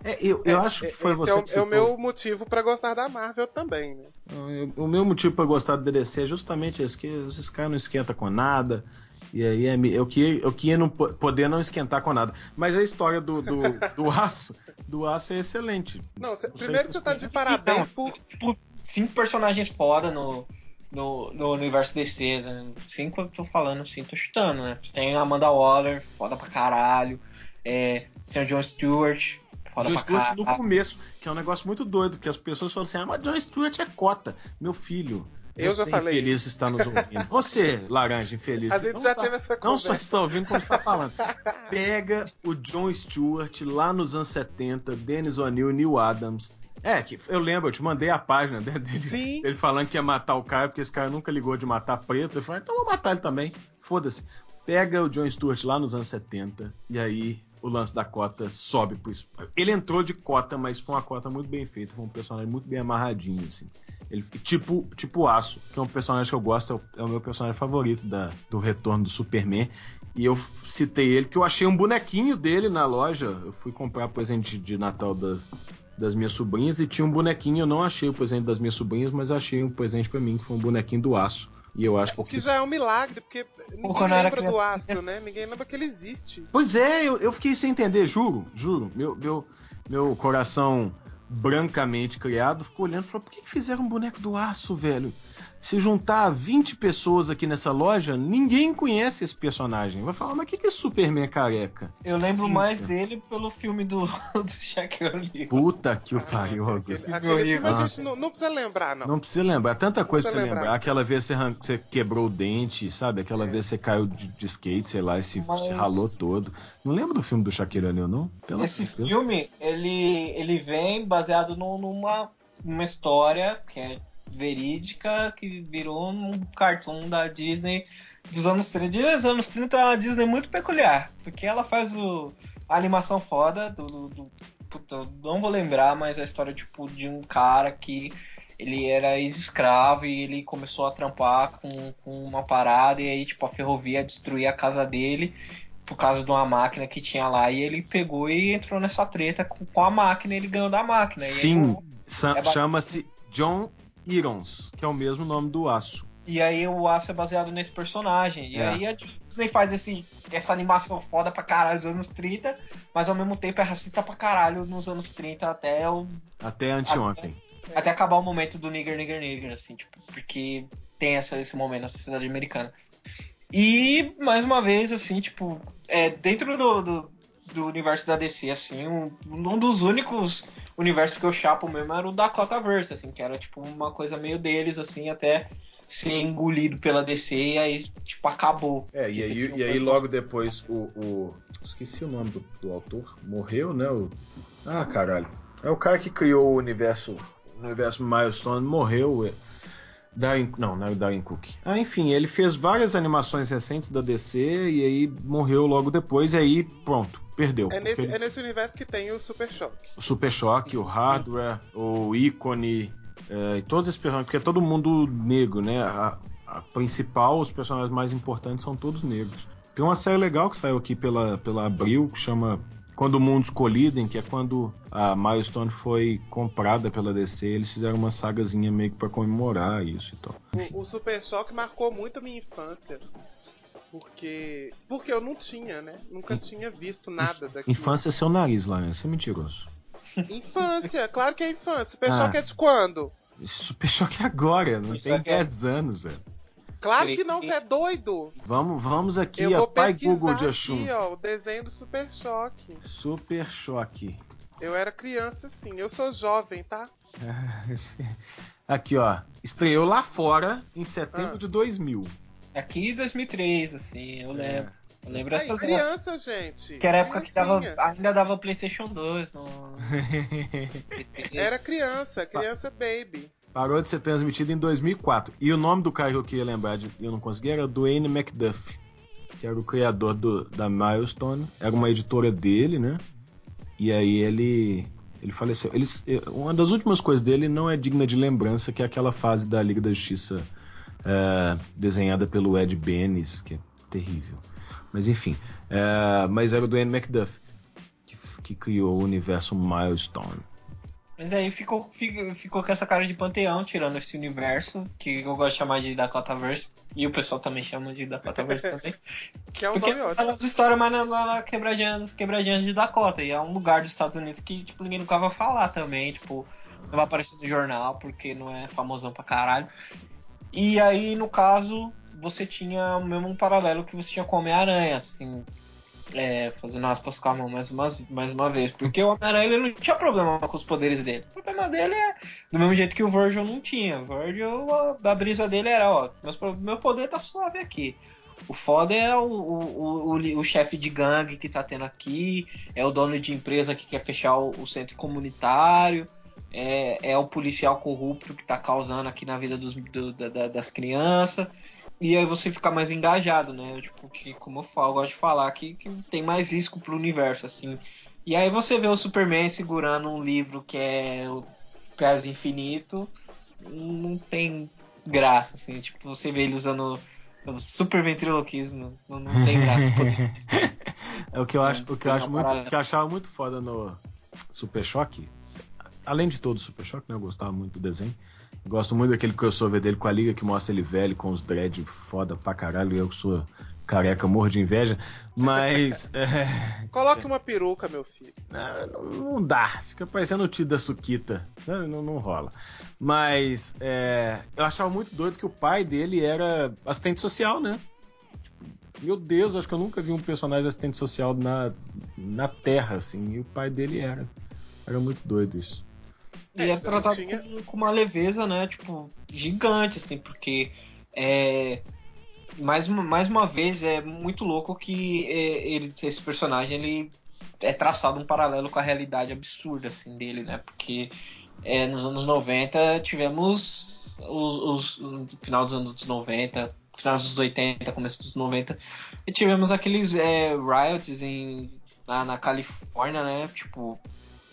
É, eu, eu É, acho que foi esse você é o, que é o citou. meu motivo pra gostar da Marvel também, né? Eu- O meu motivo pra gostar do DDC é justamente esse, que esses caras não esquentam com nada. E aí é eu queria, eu queria não po- poder não esquentar com nada. Mas a história do, do, do aço, do aço é excelente. Não, cê- sei primeiro se você tá de parabéns Então, por. Tipo, cinco personagens foda no, no, no universo DC. Né? Cinco eu tô falando, assim, tô chutando, né? Tem a Amanda Waller, foda pra caralho. É, Sr. John Stewart, foda John pra Stewart caralho. no começo, que é um negócio muito doido, porque as pessoas falam assim: ah, mas John Stewart é cota. Meu filho, Eu já falei infeliz está nos ouvindo. Você, laranja infeliz, A gente não já está- teve essa Não só conversa. está ouvindo, como está falando. Pega o John Stewart lá nos anos 70, Dennis O'Neill, Neil Adams. É, que eu lembro, eu te mandei a página dele, Sim. dele falando que ia matar o cara, porque esse cara nunca ligou de matar preto. Eu falei, então vou matar ele também. Foda-se. Pega o John Stewart lá nos anos 70, e aí o lance da cota sobe pro. Ele entrou de cota, mas foi uma cota muito bem feita, foi um personagem muito bem amarradinho, assim. Ele, tipo, tipo Aço, que é um personagem que eu gosto, é o, é o meu personagem favorito da, do retorno do Superman. E eu citei ele, que eu achei um bonequinho dele na loja. Eu fui comprar presente de Natal das, das minhas sobrinhas e tinha um bonequinho. Eu não achei o presente das minhas sobrinhas, mas achei um presente pra mim, que foi um bonequinho do Aço. E eu acho que. O que já é um milagre, porque ninguém era lembra do criança- aço, né? Ninguém lembra que ele existe. Pois é, eu, eu fiquei sem entender, juro, juro. Meu, meu, meu coração brancamente criado ficou olhando e falou: por que, que fizeram um boneco do aço, velho? Se juntar 20 pessoas aqui nessa loja, ninguém conhece esse personagem. Vai falar, mas o que, que é Superman careca? Eu lembro Sim, mais dele pelo filme do, do Shaquille O'Neal. Puta que o Ah, pariu, Augusto. aquele filme a gente não, não precisa lembrar, não. Não precisa lembrar, tanta coisa pra você lembrar. lembrar. Aquela vez você, arran- você quebrou o dente, sabe? Aquela É. vez você caiu de, de skate, sei lá, e se, Mas- se ralou todo. Não lembro do filme do Shaquille O'Neal, não? Pelo Esse filme, ele, ele vem baseado num- numa, numa história que é verídica, que virou um cartoon da Disney dos anos 30. Dos anos 30 é uma Disney muito peculiar, porque ela faz o, a animação foda do... do, do puta, não vou lembrar, mas a história tipo, de um cara que ele era ex-escravo e ele começou a trampar com, com uma parada e aí tipo a ferrovia destruía a casa dele por causa de uma máquina que tinha lá e ele pegou e entrou nessa treta com, com a máquina e ele ganhou da máquina. Sim, é chama-se John Irons, que é o mesmo nome do aço. E aí o aço é baseado nesse personagem. E É. aí a Disney faz esse, essa animação foda pra caralho nos anos 30, mas ao mesmo tempo é racista pra caralho nos anos 30 até, o, Até anteontem. até acabar o momento do nigger, nigger, nigger, assim, tipo, porque tem essa, esse momento na sociedade americana. E, mais uma vez, assim, tipo, é, dentro do, do, do universo da DC, assim, um, um dos únicos universos que eu chapo mesmo era o Dakotaverse, assim, que era, tipo, uma coisa meio deles, assim, até ser engolido pela DC e aí, tipo, acabou. É, e aí, e aí logo depois o, o- Esqueci o nome do, do autor. Morreu, né? O... Ah, caralho. É o cara que criou o universo. O universo Milestone morreu. é. Darren, não, não é o Darren Cook. Ah, enfim, ele fez várias animações recentes da DC e aí morreu logo depois, e aí pronto, perdeu. É nesse, Porque é nesse universo que tem o Super Choque. O Super Choque, o Hardware, o Ícone, é, e todos esses personagens, porque é todo mundo negro, né? A, a principal, os personagens mais importantes são todos negros. Tem uma série legal que saiu aqui pela, pela Abril, que chama Quando Mundos Colidem, que é quando a Milestone foi comprada pela DC, eles fizeram uma sagazinha meio que pra comemorar isso e tal. O, o Super Choque marcou muito a minha infância. Porque. Porque eu não tinha, né? Nunca tinha visto nada daquilo. Infância é seu nariz lá, né? Você é mentiroso. Infância, claro que é infância. Super Ah. Choque é de quando? Super Choque é agora, não Super tem Choque é- 10 anos, velho. Claro que não, você é doido. Vamos, vamos aqui, eu ó, pai Google de Oxum. aqui, ó, o desenho do Super Choque. Super Choque. Eu era criança sim, eu sou jovem, tá? Aqui, ó. Estreou lá fora em setembro Ah. de 2000. Aqui em 2003, assim, eu lembro. Eu lembro Aí, essas criança, gente. Que era a época que dava, ainda dava PlayStation 2 no. Era criança, criança baby. Parou de ser transmitido em 2004. E o nome do cara que eu queria lembrar de, e eu não consegui era Dwayne McDuff, que era o criador do- da Milestone. Era uma editora dele, né? E aí ele ele faleceu. Ele, uma das últimas coisas dele não é digna de lembrança, que é aquela fase da Liga da Justiça é, desenhada pelo Ed Benes, que é terrível. Mas enfim, é, mas era o Dwayne McDuff que, que criou o universo Milestone. Mas aí ficou, ficou, ficou com essa cara de panteão, tirando esse universo, que eu gosto de chamar de Dakotaverse. E o pessoal também chama de Dakotaverse também. Que é um Porque nome ótimo. aquelas histórias mais na, na, na quebradinhas, quebradinhas de Dakota. E é um lugar dos Estados Unidos que tipo, ninguém nunca vai falar também. Tipo, não vai aparecer no jornal porque não é famosão pra caralho. E aí, no caso, você tinha o mesmo paralelo que você tinha com Homem-Aranha, assim. É, fazendo aspas com a mão mais uma, mais uma vez. Porque o Homem-Aranha não tinha problema com os poderes dele. O problema dele é do mesmo jeito que o Virgil não tinha. O Virgil, a, a brisa dele era, ó, meus, meu poder tá suave aqui. O foda é o, o, o, o, o chefe de gangue que tá tendo aqui, é o dono de empresa que quer fechar o, o centro comunitário, é, é o policial corrupto que tá causando aqui na vida dos, do, da, das crianças. E aí você fica mais engajado, né? Tipo, que, como eu falo, eu gosto de falar que, que tem mais risco pro universo, assim. E aí você vê o Superman segurando um livro que é o Pés Infinito, não tem graça, assim. Tipo, você vê ele usando o super ventriloquismo, não, não tem graça. é o que eu acho, o que eu acho muito, que eu achava muito foda no Super Choque. Além de todo o Super Choque, né? Eu gostava muito do desenho. Gosto muito daquele crossover dele com a liga que mostra ele velho, com os dread foda pra caralho. E eu sou careca morro de inveja, mas. é, Coloque uma peruca, meu filho. não, não dá, fica parecendo o tio da Suquita, sabe? Não, não rola. Mas é, eu achava muito doido que o pai dele era assistente social, né? Tipo, meu Deus, acho que eu nunca vi um personagem assistente social na, na Terra, assim, e o pai dele era. Era muito doido isso. E É, é tratado tinha- com, com uma leveza, né? Tipo, gigante, assim, porque é. Mais uma, mais uma vez, é muito louco que é, ele, esse personagem ele é traçado um paralelo com a realidade absurda assim, dele, né? Porque é, nos anos 90 tivemos os, os- no final dos anos 90, final dos 80, começo dos 90, e tivemos aqueles é, riots em, na, na Califórnia, né? Tipo,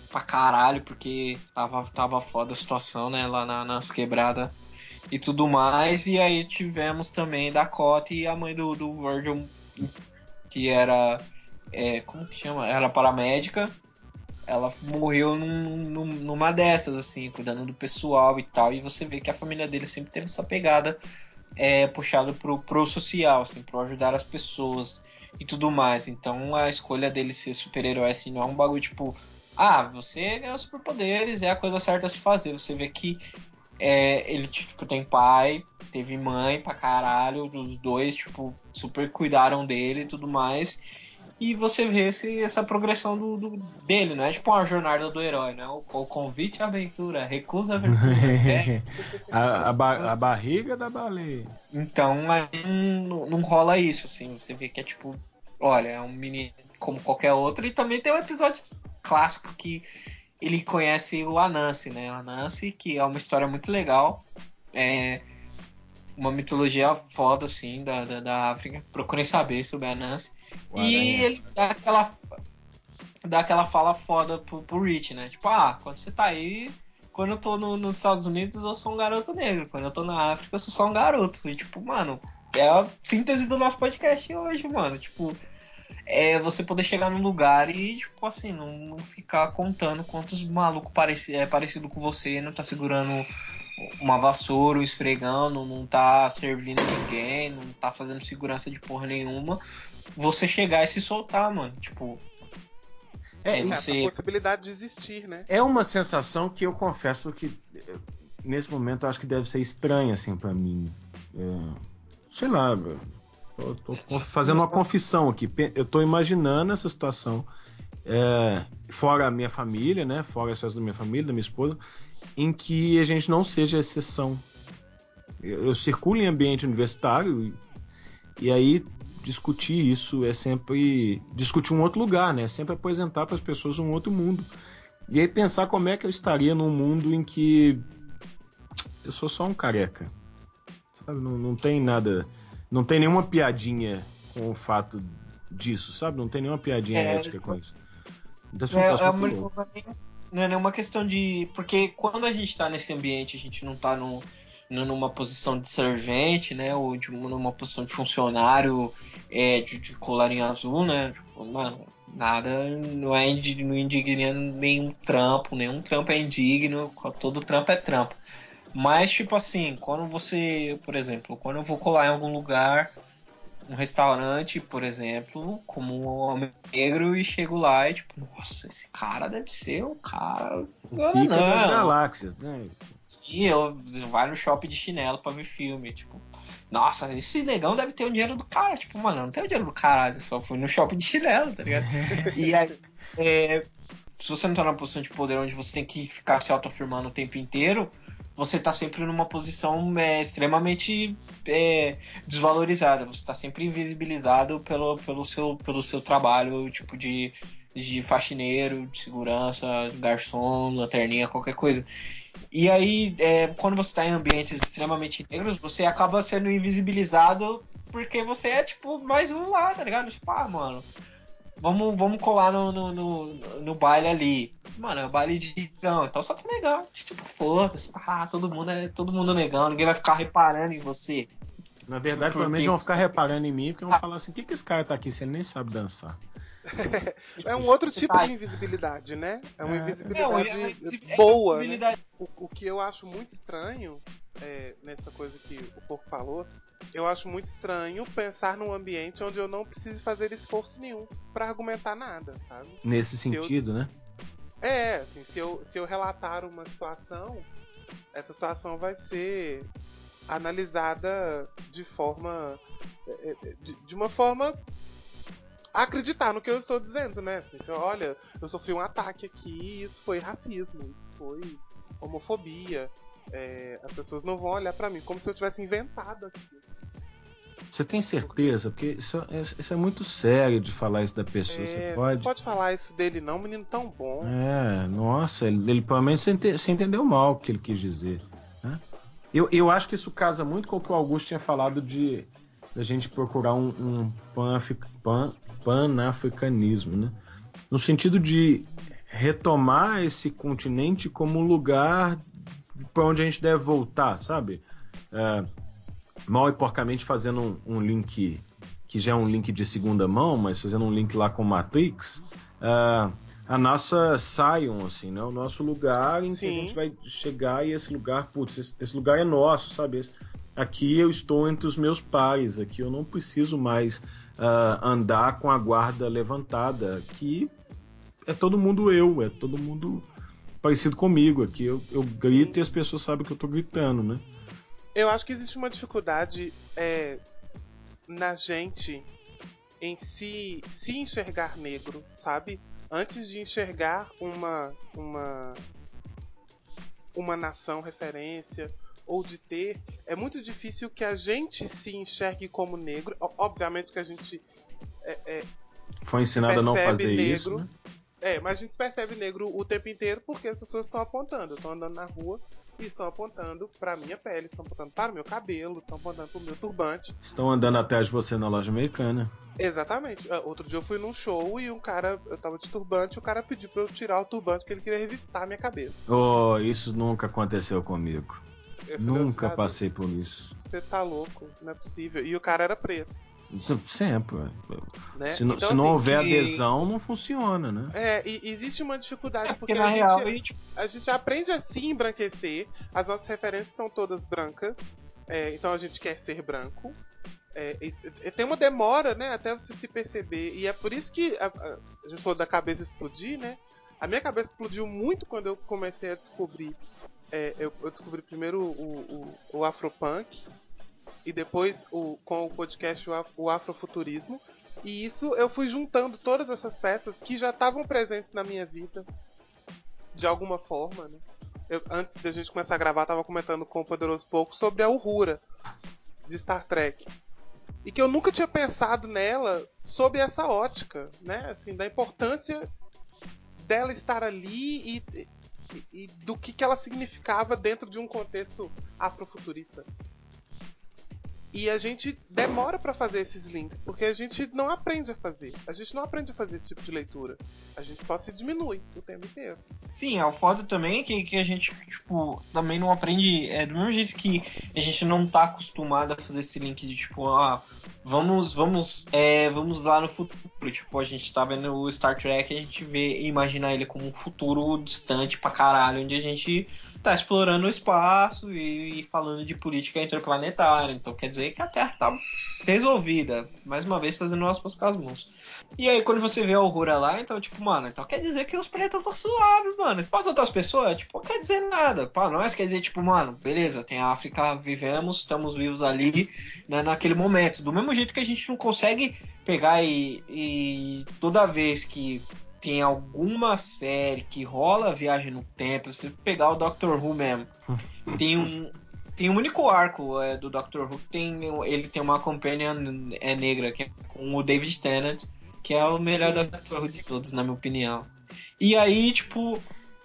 pra caralho, porque tava, tava foda a situação, né, lá na, nas quebradas e tudo mais. E aí tivemos também Dakota e a mãe do, do Virgil, que era. é, como que chama? Era paramédica. Ela morreu num- num- numa dessas, assim, cuidando do pessoal e tal. E você vê que a família dele sempre teve essa pegada é, puxada pro, pro social, assim, pro ajudar as pessoas e tudo mais. Então a escolha dele ser super-herói, assim, não é um bagulho tipo, ah, você ganhou superpoderes, é a coisa certa a se fazer. Você vê que é, ele tipo, tem pai, teve mãe pra caralho, os dois, tipo, super cuidaram dele e tudo mais. E você vê esse, essa progressão do, do- dele, não é tipo uma jornada do herói, não é o, o convite à aventura, recusa a aventura. é. a, a ba- a barriga da baleia. Então aí não, não rola isso, assim. Você vê que é tipo, olha, é um menino como qualquer outro. E também tem um episódio clássico que ele conhece o Anansi, né? O Anansi, que é uma história muito legal. É uma mitologia foda, assim, da, da, da África. Procurem saber sobre a Anansi. O E aranha. ele dá aquela, dá aquela fala foda pro, pro Rich, né? Tipo, ah, quando você tá aí, quando eu tô no- nos Estados Unidos, eu sou um garoto negro. Quando eu tô na África, eu sou só um garoto. E, tipo, mano, é a síntese do nosso podcast hoje, mano. Tipo, é você poder chegar num lugar e, tipo, assim, não, não ficar contando quantos malucos pareci, é parecido com você, não tá segurando uma vassoura, um esfregando, não tá servindo ninguém, não tá fazendo segurança de porra nenhuma. Você chegar e se soltar, mano. Tipo, É, É, e- É, Você- a possibilidade de existir, né? é uma sensação que eu confesso que nesse momento eu acho que deve ser estranha assim para mim. É, sei lá, tô, fazendo uma confissão aqui. Eu tô imaginando essa situação é, fora a minha família, né? Fora as da minha família, da minha esposa, em que a gente não seja exceção. Eu, eu circulo em ambiente universitário e, e aí discutir isso é sempre discutir um outro lugar, né? É sempre apresentar para as pessoas um outro mundo. E aí pensar como é que eu estaria num mundo em que eu sou só um careca. Sabe? Não, não tem nada. Não tem nenhuma piadinha com o fato disso, sabe? Não tem nenhuma piadinha É, ética com isso. Não é, é muito uma- não é é nenhuma questão de. Porque quando a gente tá nesse ambiente, a gente não tá no, numa posição de servente, né? Ou de, numa posição de funcionário é, de, de colarinho azul, né? Tipo, mano, nada não é indi- não indigna nenhum trampo, nenhum trampo é indigno, todo trampo é trampo. Mas, tipo assim, quando você, por exemplo, quando eu vou colar em algum lugar, um restaurante, por exemplo, como um homem negro, e chego lá e tipo, nossa, esse cara deve ser o cara. O pica das não. galáxias, né? Sim, eu vai no shopping de chinelo pra ver filme, tipo, nossa, esse negão deve ter o dinheiro do cara. Tipo, mano, eu não tenho o dinheiro do caralho, eu só fui no shopping de chinelo, tá ligado? e aí, é, se você não tá numa posição de poder onde você tem que ficar se autoafirmando o tempo inteiro, você tá sempre numa posição é, extremamente é, desvalorizada. Você tá sempre invisibilizado pelo, pelo, seu, pelo seu trabalho, tipo de, de faxineiro, de segurança, garçom, lanterninha, qualquer coisa. E aí, é, quando você tá em ambientes extremamente negros, você acaba sendo invisibilizado porque você é, tipo, mais um lá, tá ligado? Tipo, ah, mano, vamos, vamos colar no, no, no, no baile ali. Mano, é o baile de negão, então só tá negão. Tipo, foda-se, tá, todo mundo é todo mundo negão, ninguém vai ficar reparando em você. Na verdade, Por provavelmente vão ficar reparando em mim porque vão falar assim: o que, que esse cara tá aqui se ele nem sabe dançar? É um outro tipo tá- de invisibilidade, né? É uma É. invisibilidade é- é- é boa, né? O, o que eu acho muito estranho é, nessa coisa que o Porco falou, eu acho muito estranho pensar num ambiente onde eu não precise fazer esforço nenhum pra argumentar nada, sabe? Nesse Se eu- sentido, né? É, assim, se eu, se eu relatar uma situação, essa situação vai ser analisada de forma. é, é, de, de uma forma. acreditar no que eu estou dizendo, né? Assim, se eu, olha, eu sofri um ataque aqui e isso foi racismo, isso foi homofobia. É, as pessoas não vão olhar pra mim como se eu tivesse inventado aquilo. Você tem certeza? Porque isso é, isso é muito sério de falar isso da pessoa. É, você pode. não pode falar isso dele, não, menino tão bom. É, nossa, ele, ele provavelmente você, ente- você entendeu mal o que ele quis dizer. né? Eu, eu acho que isso casa muito com o que o Augusto tinha falado de da gente procurar um, um pan- panafricanismo, né? No sentido de retomar esse continente como um lugar para onde a gente deve voltar, sabe? É, mal e porcamente fazendo um, um link que já é um link de segunda mão, mas fazendo um link lá com Matrix, é, a nossa Sion, assim, né? O nosso lugar em que a Sim. gente vai chegar e esse lugar, putz, esse, esse lugar é nosso, sabe? Esse- aqui eu estou entre os meus pares, aqui eu não preciso mais ah, andar com a guarda levantada, aqui é todo mundo eu, é todo mundo parecido comigo, aqui eu, eu grito Sim. e as pessoas sabem que eu tô gritando, né? Eu acho que existe uma dificuldade é, na gente em se, se enxergar negro, sabe? Antes de enxergar uma, uma, uma nação referência ou de ter, é muito difícil que a gente se enxergue como negro. Obviamente que a gente é, é, Foi ensinado a não fazer negro. isso, né? É, mas a gente percebe negro o tempo inteiro porque as pessoas estão apontando. Estão andando na rua e estão apontando pra minha pele, estão apontando para o meu cabelo, estão apontando pro meu turbante. Estão andando atrás de você na loja americana. Exatamente. Ah, Outro dia eu fui num show e um cara, eu tava de turbante, o cara pediu pra eu tirar o turbante porque ele queria revistar a minha cabeça. Oh, isso nunca aconteceu comigo. Eu Nunca "Ô, passei por isso. Você tá louco, não é possível. E o cara era preto, sempre. né? Se, não- Então, se não assim, houver que- adesão, não funciona, né? É, e existe uma dificuldade É porque porque na a gente, real a gente a gente aprende a se embranquecer, as nossas referências são todas brancas, é, então a gente quer ser branco. É, e- e tem uma demora, né, até você se perceber, e é por isso que a, a- a gente falou da cabeça explodir, né? A minha cabeça explodiu muito quando eu comecei a descobrir. é, eu, eu descobri primeiro o, o, o Afropunk, e depois o, com o podcast o, Af- o Afrofuturismo. E isso eu fui juntando todas essas peças que já estavam presentes na minha vida de alguma forma, né? Eu, antes da gente começar a gravar, tava comentando com o Poderoso Pouco sobre a Uhura de Star Trek. E que eu nunca tinha pensado nela sob essa ótica, né? Assim, da importância dela estar ali e, e- e do que, que ela significava dentro de um contexto afrofuturista. E a gente demora pra fazer esses links, porque a gente não aprende a fazer. A gente não aprende a fazer esse tipo de leitura. A gente só se diminui o tempo inteiro. Sim, é o foda também que, que a gente, tipo, também não aprende. É do mesmo jeito que a gente não tá acostumado a fazer esse link de tipo, ah, vamos, vamos, é, vamos lá no futuro. Tipo, a gente tá vendo o Star Trek, a gente vê imagina ele como um futuro distante pra caralho, onde a gente tá explorando o espaço e, e falando de política interplanetária. Então quer dizer que a Terra tá resolvida. Mais uma vez fazendo aspas com as mãos. E aí, quando você vê a Aurora lá, então, tipo, mano, então quer dizer que os pretos estão suaves, mano. Para as outras pessoas, tipo, não quer dizer nada. Pra nós, quer dizer, tipo, mano, beleza, tem a África, vivemos, estamos vivos ali, né, naquele momento. Do mesmo jeito que a gente não consegue pegar e, e toda vez que tem alguma série que rola viagem no tempo, se você pegar o Doctor Who mesmo, tem um, tem um único arco é, do Doctor Who que tem, ele tem uma companion é, negra, que é com o David Tennant, que é o melhor Sim. Doctor Who de todos, na minha opinião. E aí, tipo,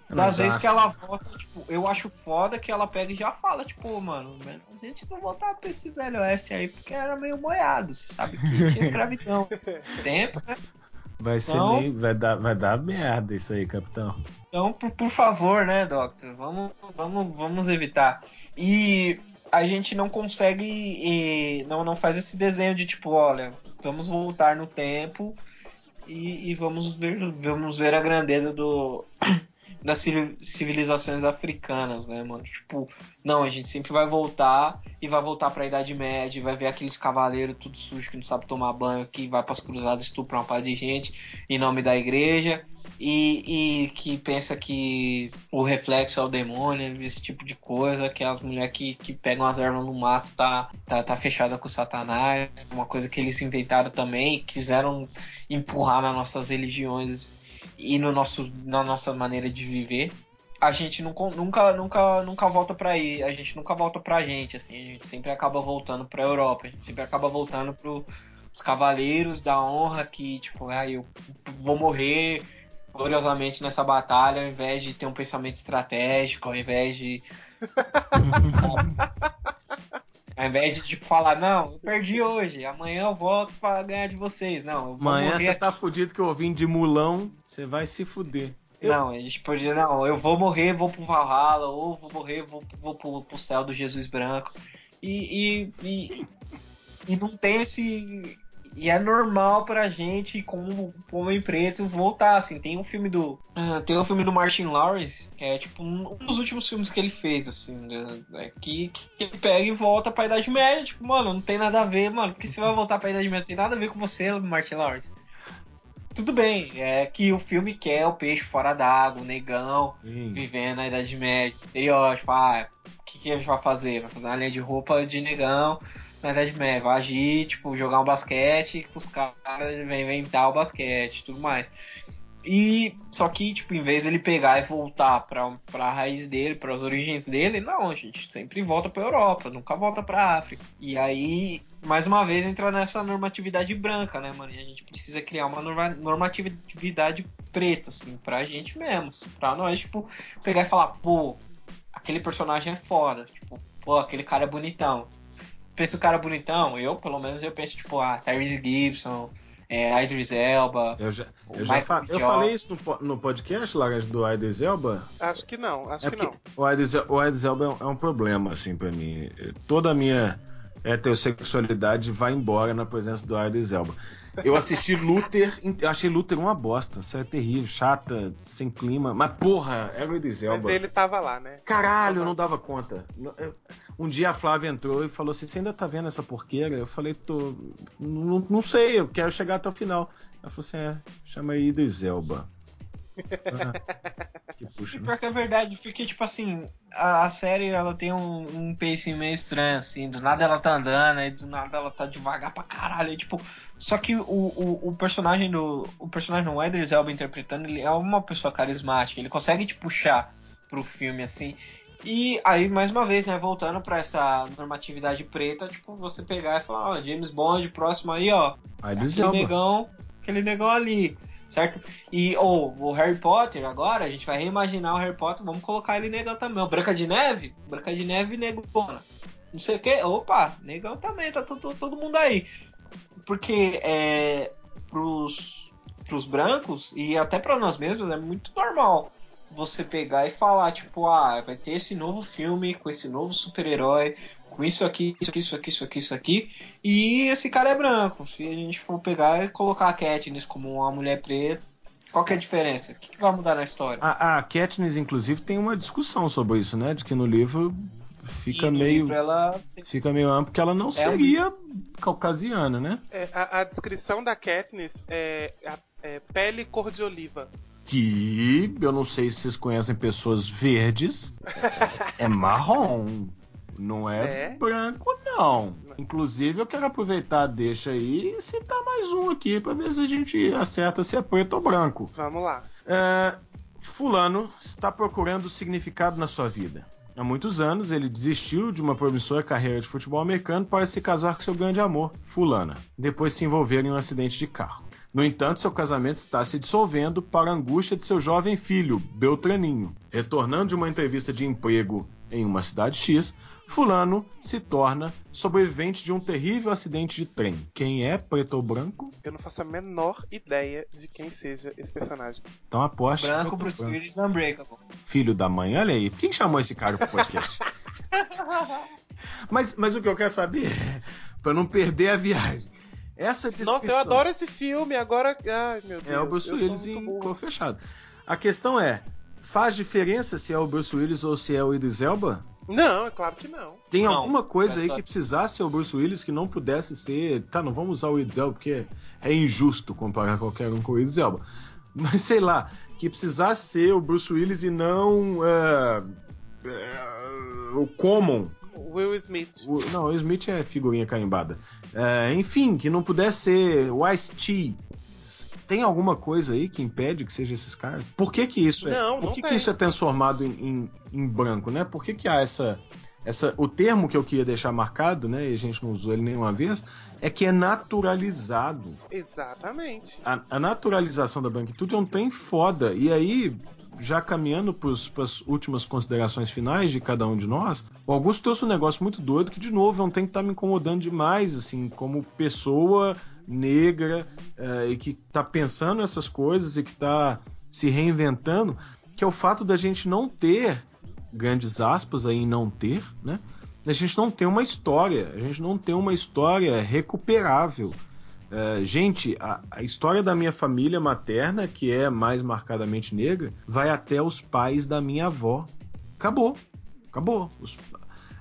Não, das vezes que ela volta, tipo, eu acho foda que ela pega e já fala, tipo, mano, a gente não voltar pra esse velho oeste aí porque era meio moiado, você sabe que tinha escravidão. Tempo, né? Vai ser Então- meio. Vai dar, vai dar merda isso aí, capitão. Então, por, por favor, né, Doctor? Vamos, vamos, vamos evitar. E a gente não consegue. e não, não faz esse desenho de tipo, olha, vamos voltar no tempo e, e vamos, ver, vamos ver a grandeza do das civil- civilizações africanas, né, mano? Tipo, não, a gente sempre vai voltar e vai voltar pra Idade Média, vai ver aqueles cavaleiros tudo sujo que não sabe tomar banho, que vai pras cruzadas estuprar uma paz de gente em nome da igreja. E, e que pensa que o reflexo é o demônio, esse tipo de coisa, que as mulheres que, que pegam as ervas no mato tá, tá, tá fechada com Satanás, uma coisa que eles inventaram também, quiseram empurrar nas nossas religiões e no nosso, na nossa maneira de viver. A gente con- nunca, nunca, nunca volta pra aí, a gente nunca volta pra gente, assim, a gente sempre acaba voltando pra Europa, a gente sempre acaba voltando pro, os cavaleiros da honra que, tipo, ah, eu vou morrer gloriosamente nessa batalha, ao invés de ter um pensamento estratégico, ao invés de. ao invés de tipo, falar, não, eu perdi hoje, amanhã eu volto pra ganhar de vocês. Não, eu vou Amanhã você tá fudido que eu vim de mulão, você vai se fuder. Não, a gente podia, não, eu vou morrer, vou pro Valhalla, ou vou morrer, vou, vou pro, pro céu do Jesus branco. E, e, e, e não tem esse. E é normal pra gente, como homem preto, voltar, assim. Tem um filme do. ah, tem um filme do Martin Lawrence, que é tipo um, um dos últimos filmes que ele fez, assim, né, é, que, que ele pega e volta pra Idade Média. Tipo, mano, não tem nada a ver, mano. Porque você vai voltar pra Idade Média, não tem nada a ver com você, Martin Lawrence. Tudo bem, é que o filme quer o peixe fora d'água, o negão, vivendo na Idade Média, estereótipo, ah, o que, que a gente vai fazer? Vai fazer uma linha de roupa de negão na Idade Média, vai agir, tipo, jogar um basquete, que os caras inventar o basquete tudo mais. E só que, tipo, em vez dele pegar e voltar pra, pra raiz dele, para as origens dele, não, a gente sempre volta pra Europa, nunca volta pra África. E aí, mais uma vez, entra nessa normatividade branca, né, mano? E a gente precisa criar uma norma- normatividade preta, assim, pra gente mesmo. Pra nós, tipo, pegar e falar, pô, aquele personagem é foda. Tipo, pô, aquele cara é bonitão. Pensa o cara bonitão, eu, pelo menos, eu penso, tipo, ah, Tyrese Gibson, é, Idris Elba. Eu já, eu já fa- eu falei isso no, no podcast, Lagas, do Idris Elba. Acho que não, acho É que não. o Idris, o Idris Elba é um, é um problema, assim, pra mim. Toda a minha heterossexualidade vai embora na presença do Idris Elba. Eu assisti Luther, eu achei Luther uma bosta, série terrível, chata, sem clima. Mas porra, era o Idris Elba. Mas ele tava lá, né? Caralho, eu não dava conta. Um dia a Flávia entrou e falou assim: Você ainda tá vendo essa porqueira? Eu falei: Tô. Não, não sei, eu quero chegar até o final. Ela falou assim: É, chama aí Idris Elba. Ah, que puxa, E né? pior que é verdade, porque, tipo assim, a, a série ela tem um, um pacing meio estranho, assim, do nada ela tá andando, aí do nada ela tá devagar pra caralho, aí, tipo, só que o, o, o personagem do. O personagem do Idris Elba interpretando, ele é uma pessoa carismática, ele consegue te puxar pro filme, assim. E aí, mais uma vez, né, voltando pra essa normatividade preta, tipo, você pegar e falar, ó, James Bond, próximo aí, ó, Idris aquele Elba. negão, aquele negão ali, certo? E ou o Harry Potter agora, a gente vai reimaginar o Harry Potter, vamos colocar ele negão também. O Branca de Neve, Branca de Neve negona. Não sei o que, opa, negão também, tá todo, todo mundo aí. Porque é pros, pros brancos e até pra nós mesmos é muito normal você pegar e falar, tipo, ah, vai ter esse novo filme com esse novo super-herói, com isso aqui, isso aqui, isso aqui, isso aqui, isso aqui, e esse cara é branco. Se a gente for pegar e colocar a Katniss como uma mulher preta, qual que é a diferença? O que, que vai mudar na história? A, a Katniss, inclusive, tem uma discussão sobre isso, né? De que no livro fica E no meio. livro ela Fica meio amplo porque ela não É um- seria caucasiana, né? É, a, a descrição da Katniss é, a- é pele cor de oliva. Que eu não sei se vocês conhecem pessoas verdes. é marrom. Não é, É? branco, não. Inclusive, eu quero aproveitar, deixa aí e citar mais um aqui pra ver se a gente acerta se é preto ou branco. Vamos lá. É, fulano está procurando significado na sua vida. Há muitos anos ele desistiu de uma promissora carreira de futebol americano para se casar com seu grande amor, Fulana, depois se envolver em um acidente de carro. No entanto, seu casamento está se dissolvendo para a angústia de seu jovem filho, Beltraninho. Retornando de uma entrevista de emprego em uma cidade X, Fulano se torna sobrevivente de um terrível acidente de trem. Quem é preto ou branco? Eu não faço a menor ideia de quem seja esse personagem. Então aposte. branco, branco. Willis, Unbreakable. Filho da mãe, olha aí. Quem chamou esse cara pro podcast? mas, mas o que eu quero saber é, pra não perder a viagem, essa descrição. Nossa, eu adoro esse filme, agora. Ai, meu Deus. É o Bruce Willis em cor fechado. A questão é, faz diferença se é o Bruce Willis ou se é o Idris Elba? Não, é claro que não. Tem Não, alguma coisa é aí que precisasse ser o Bruce Willis que não pudesse ser. Tá, não vamos usar o Idris Elba porque é injusto comparar qualquer um com o Idris Elba. Mas sei lá, que precisasse ser o Bruce Willis e não é, é, o Common. Will Smith. O- não, o Smith é figurinha carimbada. É, enfim, que não pudesse ser o Ice-T. Tem alguma coisa aí que impede que seja esses caras? Por que que isso é? Não, Por não que, que isso é transformado em, em, em branco, né? Por que, que há essa, essa. O termo que eu queria deixar marcado, né? E a gente não usou ele nenhuma vez, é que é naturalizado. Exatamente. A, a naturalização da branquitude é um trem foda. E aí, já caminhando para as últimas considerações finais de cada um de nós, o Augusto trouxe um negócio muito doido que, de novo, é um trem que tá me incomodando demais, assim, como pessoa negra eh, e que tá pensando essas coisas e que tá se reinventando, que é o fato da gente não ter, grandes aspas aí não ter, né? A gente não tem uma história, a gente não tem uma história recuperável. É, gente, a, a história da minha família materna, que é mais marcadamente negra, vai até os pais da minha avó. Acabou. Acabou. Os-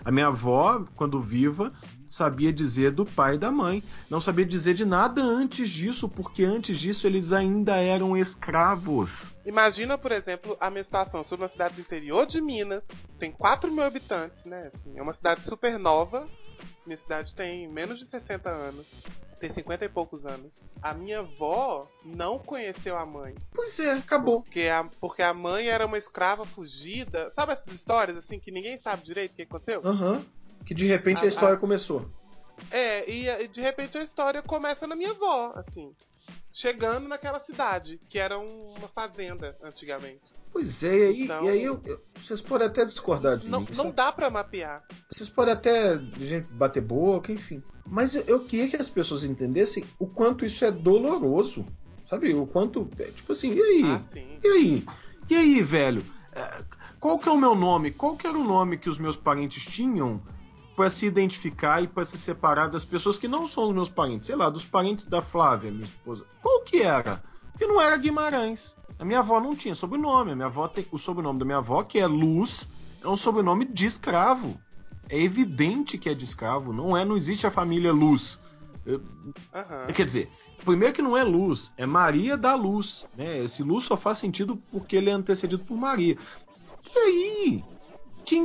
a minha avó, quando viva, sabia dizer do pai e da mãe. Não sabia dizer de nada antes disso, porque antes disso eles ainda eram escravos. Imagina, por exemplo, a minha situação. Eu sou numa cidade do interior de Minas, tem 4 mil habitantes, né? Assim, é uma cidade super nova. Minha cidade tem menos de 60 anos. Tem 50 e poucos anos. A minha avó não conheceu a mãe. Pois é, acabou. Porque a, porque a mãe era uma escrava fugida. Sabe essas histórias assim que ninguém sabe direito o que aconteceu? Aham. Que de repente a história começou. É, e, de repente a história começa na minha avó, assim. Chegando naquela cidade, que era um- uma fazenda antigamente. Pois é, e aí, Então- e aí eu- eu- vocês podem até discordar de Não, mim. não dá pra mapear. Vocês podem até gente bater boca, enfim. Mas eu, eu queria que as pessoas entendessem o quanto isso é doloroso. Sabe? O quanto. é, tipo assim, e aí? Ah, sim. E aí? E aí, velho? É, Qual que é o meu nome? Qual que era o nome que os meus parentes tinham pra se identificar e pra se separar das pessoas que não são os meus parentes? Sei lá, dos parentes da Flávia, minha esposa. Qual que era? Porque não era Guimarães. A minha avó não tinha sobrenome. A minha avó tem o sobrenome da minha avó, que é Luz, é um sobrenome de escravo. É evidente que é de escravo. Não é, não existe a família Luz. Aham. Quer dizer, primeiro que não é Luz, é Maria da Luz. Né? Esse Luz só faz sentido porque ele é antecedido por Maria. E aí?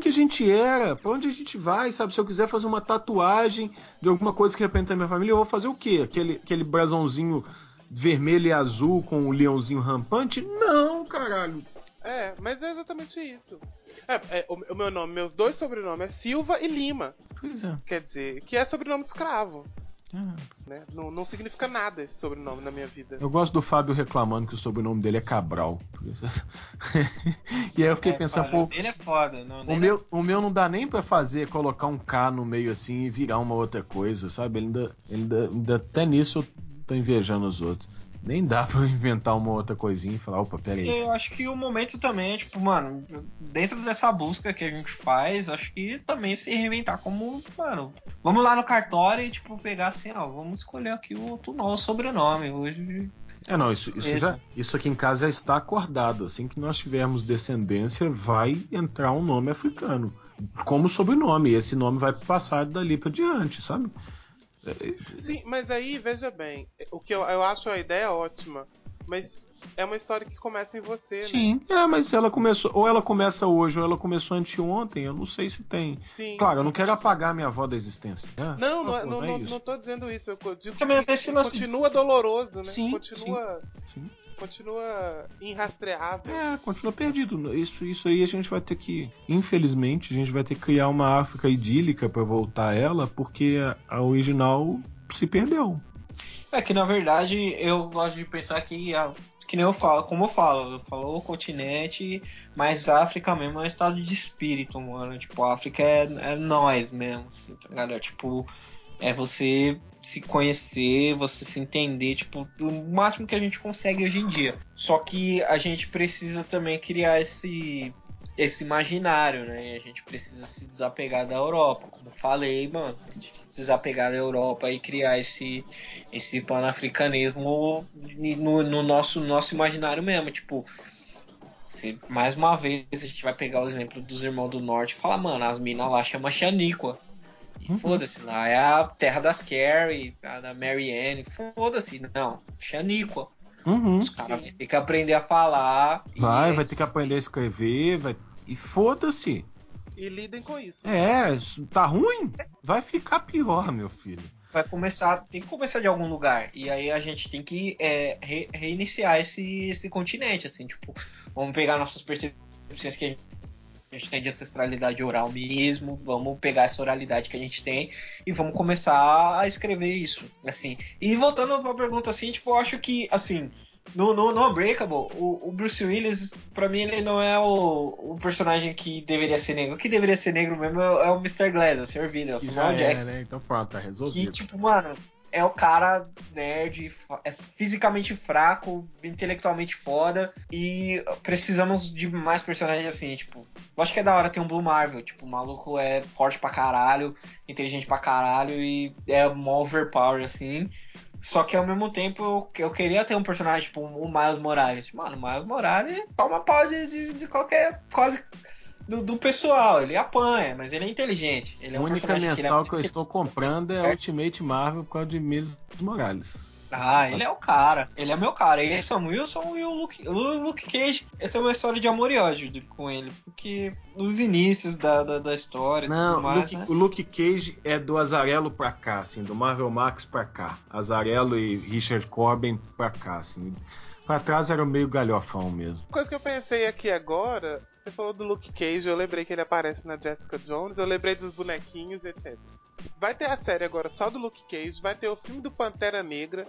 Que a gente era? Pra onde a gente vai? Sabe? Se eu quiser fazer uma tatuagem de alguma coisa que representa a minha família, eu vou fazer o quê? Aquele, aquele brasãozinho vermelho e azul com o leãozinho rampante? Não, caralho. É, mas é exatamente isso. É, é, o, o meu nome, meus dois sobrenomes é Silva e Lima. Pois é. Quer dizer, que é sobrenome de escravo. Né? Não, não significa nada esse sobrenome na minha vida. Eu gosto do Fábio reclamando que o sobrenome dele é Cabral. e aí eu fiquei É, pensando, foda. pô, Ele é foda. Não, O meu, o meu não dá nem pra fazer, colocar um K no meio assim e virar uma outra coisa, sabe? Ele ainda, ele ainda, ainda até nisso eu tô invejando os outros. Nem dá pra eu inventar uma outra coisinha e falar, opa, pera E aí. eu acho que o momento também é, tipo, mano, dentro dessa busca que a gente faz, acho que também se reinventar como, mano, vamos lá no cartório e, tipo, pegar assim, ó, vamos escolher aqui o outro novo sobrenome. Hoje. É, não, isso, isso, Isso. já, isso aqui em casa já está acordado. Assim que nós tivermos descendência, vai entrar um nome africano. Como sobrenome. E esse nome vai passar dali pra diante, sabe? Sim, mas aí, veja bem, o que eu, eu acho a ideia ótima, mas é uma história que começa em você, né? Sim, é, mas ela começou. Ou ela começa hoje, ou ela começou anteontem, eu não sei se tem. Sim. Claro, eu não quero apagar minha avó da existência. né? Não, não, é- favor, não, é não, não tô dizendo isso. Eu digo que lance- continua doloroso, né? Sim, continua. sim. Continua irrastreável. É, continua perdido. Isso, isso aí a gente vai ter que, infelizmente, a gente vai ter que criar uma África idílica pra voltar a ela, porque a, a original se perdeu. É que na verdade eu gosto de pensar que, a- que nem eu falo, como eu falo, eu falo o continente, mas a África mesmo é um estado de espírito, mano. Tipo, a África é, é nós mesmo, assim, tá ligado? É tipo, é você se conhecer, você se entender, tipo, o máximo que a gente consegue hoje em dia. Só que a gente precisa também criar esse esse imaginário, né? A gente precisa se desapegar da Europa. Como falei, mano, a gente precisa desapegar da Europa e criar esse, esse panafricanismo no, no nosso, nosso imaginário mesmo. Tipo, se, mais uma vez a gente vai pegar o exemplo dos irmãos do norte e falar, mano, as minas lá chamam Xaniqua. E Uhum. foda-se, lá é a terra das Carrie, a da Mary Ann, foda-se, não, Xaniqua. Uhum. Os caras vão ter que aprender a falar. Vai, vai ter que aprender a escrever, vai... e foda-se. E lidem com isso. É, tá ruim? Vai ficar pior, meu filho. vai começar, tem que começar de algum lugar. E aí a gente tem que é, re- reiniciar esse, esse continente, assim, tipo, vamos pegar nossas percepções que a gente, a gente tem de ancestralidade oral mesmo, vamos pegar essa oralidade que a gente tem e vamos começar a escrever isso, assim. E voltando pra pergunta, assim, tipo, eu acho que, assim, no, no, no Unbreakable, o, o Bruce Willis, pra mim, ele não é o, o personagem que deveria ser negro. O que deveria ser negro mesmo é, é o Mr. Glass, o Sr. Villain, o Que já Samuel é, Jackson. né? Então pronto, tá Que, resolvido. tipo, mano, é o cara nerd, é fisicamente fraco, intelectualmente foda, e precisamos de mais personagens assim, tipo. Eu acho que é da hora ter um Blue Marvel, tipo, o maluco é forte pra caralho, inteligente pra caralho e é mó overpower, assim. Só que ao mesmo tempo eu, eu queria ter um personagem tipo o Miles Morales. Mano, o Miles Morales toma pau de, de, de qualquer. quase. Do, do pessoal, ele apanha, mas ele é inteligente. Ele é A um única que ele é mensal que eu muito estou comprando é Ultimate Marvel por causa de Miles Morales. Ah, ele é o cara. Ele é meu cara. Ele é Sam Wilson e o Luke, o Luke Cage. Eu tenho uma história de amor e ódio de- com ele. Porque nos inícios da, da, da história e Não, tudo mais, Luke- né? o Luke Cage é do Azarello pra cá, assim, do Marvel Max pra cá. Azarello e Richard Corbin pra cá, assim. Pra trás era meio galhofão mesmo. Coisa que eu pensei aqui agora, você falou do Luke Cage, eu lembrei que ele aparece na Jessica Jones, eu lembrei dos bonequinhos, etc. Vai ter a série agora só do Luke Cage, vai ter o filme do Pantera Negra.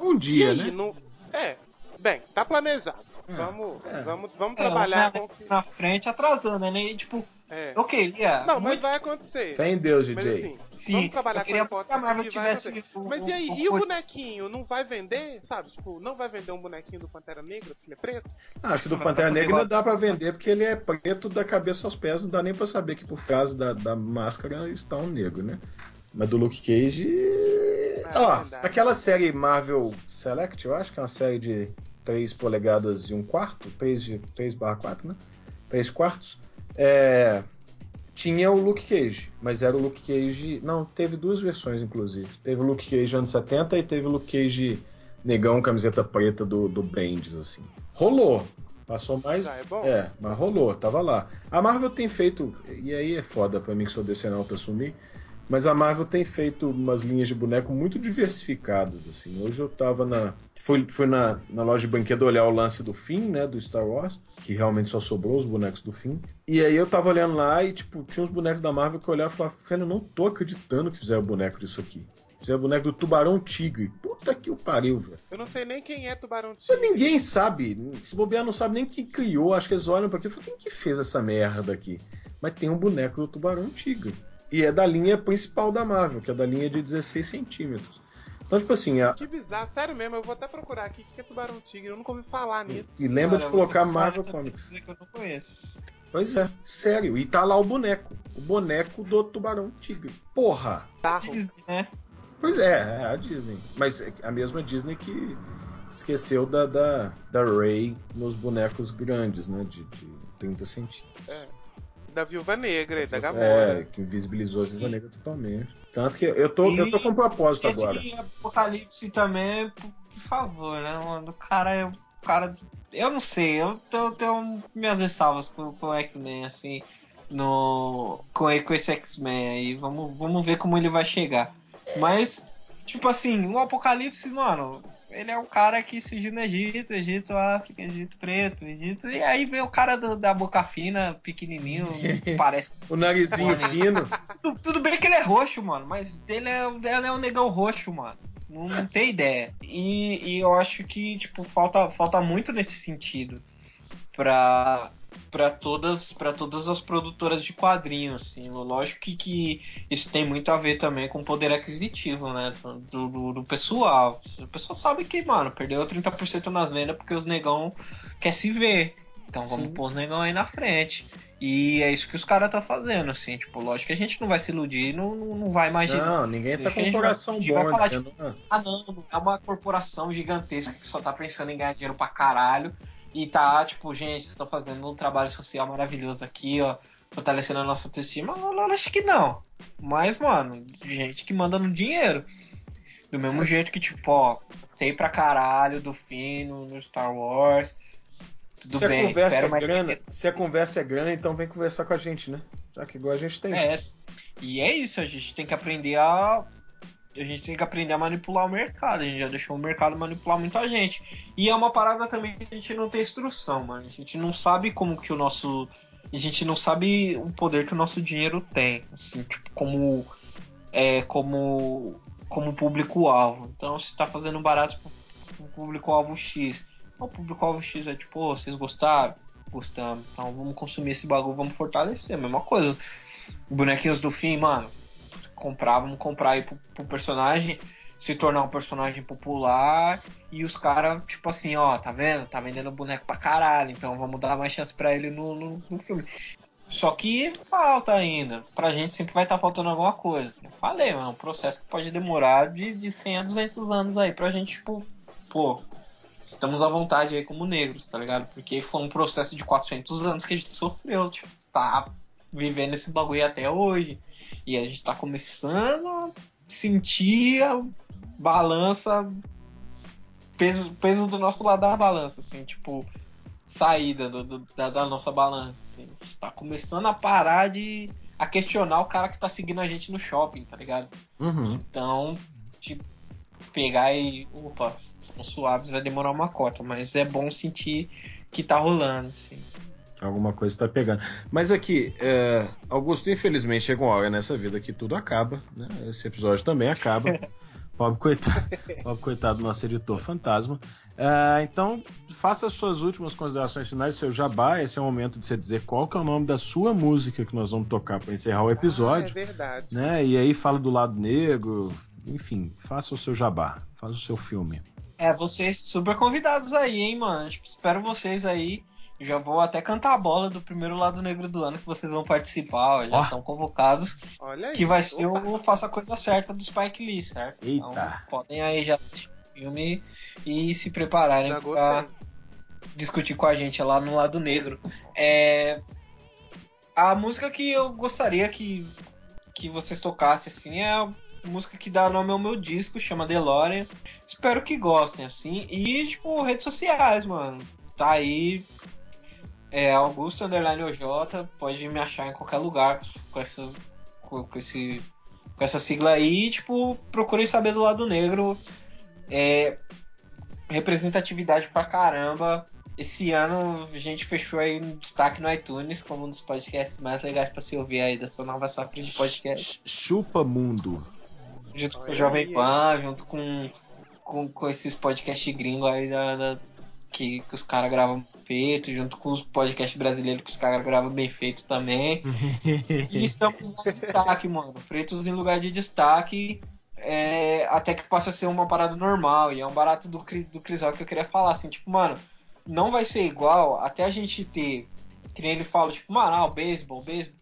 Um dia, aí, né? não... É, bem, tá planejado. É, vamos, é. vamos, vamos É, trabalhar com o que. na frente atrasando, né? E, tipo, É. eu queria. Não, mas muito- vai acontecer. Fé em Deus, Mas DJ. assim, Sim, vamos trabalhar com a queria que a hipótese que vai acontecer. o- Mas e aí, o- e o bonequinho? Não vai vender, sabe? Tipo, não vai vender um bonequinho do Pantera Negra porque ele é preto? Ah, Acho que do Mas Pantera Negra ainda dá pra vender, porque ele é preto da cabeça aos pés, não dá nem pra saber que por trás da, da máscara está um negro, né? Mas do Luke Cage. Ó, É, aquela série Marvel Select, eu acho que é uma série de 3 polegadas e um quarto, 3, de, 3 barra 4, né? 3 quartos. É, tinha o Luke Cage, mas era o Luke Cage. Não, teve duas versões, inclusive. Teve o Luke Cage anos 70 e teve o Luke Cage negão, camiseta preta do, do Bendis, assim. Rolou. Passou mais. Já é bom? É, mas rolou, tava lá. A Marvel tem feito. E aí é foda pra mim que sou decenalto assumir. Mas a Marvel tem feito umas linhas de boneco muito diversificadas, assim. Hoje eu tava na. Fui, fui na, na loja de brinquedo olhar o lance do fim, né? Do Star Wars, que realmente só sobrou os bonecos do fim. E aí eu tava olhando lá e, tipo, tinha uns bonecos da Marvel que eu olhava e falava, velho, eu não tô acreditando que fizeram boneco disso aqui. Fizeram boneco do Tubarão Tigre. Puta que o pariu, velho. Eu não sei nem quem é Tubarão Mas Tigre. ninguém sabe. Se bobear, não sabe nem quem criou. Acho que eles olham pra aquilo e falam, quem que fez essa merda aqui? Mas tem um boneco do Tubarão Tigre. E é da linha principal da Marvel, que é da linha de 16 centímetros. Então, tipo assim, a- Que bizarro, sério mesmo, eu vou até procurar aqui o que é Tubarão Tigre, eu nunca ouvi falar nisso. e lembra de Cara, colocar você Marvel Comics. que eu não conheço. Pois é, sério. E tá lá o boneco. O boneco do Tubarão Tigre. Porra! Disney, né? Pois é, é a Disney. Mas é a mesma Disney que esqueceu da, da, da Ray nos bonecos grandes, né? De, de 30 centímetros. É. Da Viúva Negra e da É, Gamora. que invisibilizou a Viva Negra totalmente. Tanto que eu tô, E eu tô com um propósito Esse agora. Apocalipse também, por, por favor, né, mano? O cara é o cara. Eu não sei, eu tenho, tenho minhas ressalvas com, com o X-Men, assim, no. Com, com esse X-Men aí. Vamos, vamos ver como ele vai chegar. Mas, tipo assim, o Apocalipse, mano, ele é um cara que surgiu no Egito, Egito, África, Egito Preto, Egito. E aí vem o cara do- da boca fina, pequenininho, parece O narizinho fino. tudo, tudo bem que ele é roxo, mano, mas ele é, ele é um negão roxo, mano. Não, não tem ideia. E, e eu acho que, tipo, falta, falta muito nesse sentido pra, pra, todas, pra todas as produtoras de quadrinhos, assim. Lógico que, que isso tem muito a ver também com o poder aquisitivo, né? Do, do, do pessoal. O pessoal sabe que, mano, perdeu 30% nas vendas porque os negão quer se ver. Então vamos Sim. pôr os negão aí na frente. E é isso que os caras tá fazendo, assim, tipo, lógico que a gente não vai se iludir, não, não, vai imaginar. Não, ninguém tá com a o gente coração gente vai bom falar, dizendo. "Ah, Ah, não, não é uma corporação gigantesca que só tá pensando em ganhar dinheiro pra caralho. E tá, tipo, gente, vocês estão fazendo um trabalho social maravilhoso aqui, ó, fortalecendo a nossa autoestima. Eu, acho que não. Mas, mano, gente que manda no dinheiro. Do mesmo jeito que, tipo, ó, tem pra caralho do Fino no Star Wars. Tudo se a bem, conversa espero é grana, se a conversa é grana, então vem conversar com a gente, né? Já que igual a gente tem. É, e é isso, a gente tem que aprender a. A gente tem que aprender a manipular o mercado. A gente já deixou o mercado manipular muita gente. E é uma parada também que a gente não tem instrução, mano. A gente não sabe como que o nosso. A gente não sabe o poder que o nosso dinheiro tem. Assim, tipo, como. É, como. Como público-alvo. Então, se tá fazendo barato pro público-alvo X. O público-alvo X é tipo, "Ô, vocês gostaram? Gostamos. Então vamos consumir esse bagulho, vamos fortalecer. Mesma coisa. Bonequinhos do fim, mano. Comprar, vamos comprar aí pro, pro personagem se tornar um personagem popular e os caras, tipo assim, ó, tá vendo? Tá vendendo boneco pra caralho, então vamos dar mais chance pra ele no, no, no filme. Só que falta ainda. Pra gente sempre vai estar faltando alguma coisa. Eu falei, mano, é um processo que pode demorar de, de 100 a 200 anos aí pra gente, tipo, pô, estamos à vontade aí como negros, tá ligado? Porque foi um processo de 400 anos que a gente sofreu, tipo, tá vivendo esse bagulho até hoje. E a gente tá começando a sentir a balança, peso, peso do nosso lado da balança, assim, tipo, saída do, do- da, da nossa balança, assim. A gente tá começando a parar de. a questionar o cara que tá seguindo a gente no shopping, tá ligado? Uhum. Então, tipo, pegar e. Opa, são suaves, vai demorar uma cota, mas é bom sentir que tá rolando, assim. Alguma coisa tá pegando. Mas aqui, é, Augusto, infelizmente chega uma hora nessa vida que tudo acaba, né? Esse episódio também acaba. Pobre coitado, pobre coitado do nosso editor fantasma. É, então, faça as suas últimas considerações finais, seu jabá. Esse é o momento de você dizer qual que é o nome da sua música que nós vamos tocar para encerrar o episódio. Ah, é verdade. né? E aí fala do lado negro, enfim, faça o seu jabá, faça o seu filme. É, vocês super convidados aí, hein, mano. Tipo, espero vocês aí. Já vou até cantar a bola do primeiro lado negro do ano que vocês vão participar, ó, já estão convocados. Olha aí. Que vai ser Opa. o Faça a Coisa Certa do Spike Lee, certo? Eita. Então, podem aí já assistir o filme e se prepararem Já pra gostei. discutir com a gente lá no lado negro. É... A música que eu gostaria que, que vocês tocassem, assim, é a música que dá nome ao meu disco, chama DeLorean. Espero que gostem, assim. E, tipo, redes sociais, mano. Tá aí. É Augusto Underline OJ, pode me achar em qualquer lugar com essa, com, com esse, com essa sigla aí. Tipo, procurem saber do lado negro. É, representatividade pra caramba. Esse ano a gente fechou aí um destaque no iTunes como um dos podcasts mais legais pra se ouvir aí dessa nova safra de podcast. Ch- Chupa mundo. Junto com o Jovem Pan, junto com, com, com esses podcasts gringos aí da, da- que, que os caras gravam feito, junto com os podcasts brasileiros que os caras gravam bem feito também. E estamos no destaque, mano. Pretos em lugar de destaque. é, até que possa ser uma parada normal. E é um barato do, do Chris Rock que eu queria falar. Assim, tipo, mano, não vai ser igual até a gente ter. Que nem ele fala, tipo, mano, ah, o beisebol, o beisebol.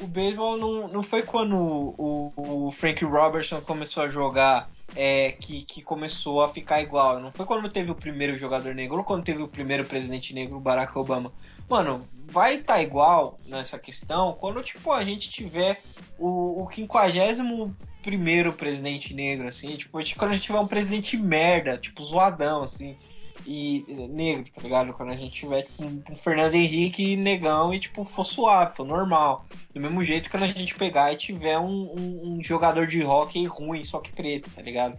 O beisebol não, não foi quando o, o Frank Robertson começou a jogar é, que, que começou a ficar igual. Não foi quando teve o primeiro jogador negro ou quando teve o primeiro presidente negro, Barack Obama. Mano, vai estar igual nessa questão quando tipo, a gente tiver o, o 51 primeiro presidente negro, assim, tipo, quando a gente tiver um presidente merda, tipo, zoadão, assim, e e negro, tá ligado? Quando a gente tiver, tipo, um, Fernando Henrique negão e, tipo, for suave, for normal. Do mesmo jeito quando a gente pegar e tiver um, um, um jogador de hockey ruim, só que preto, tá ligado?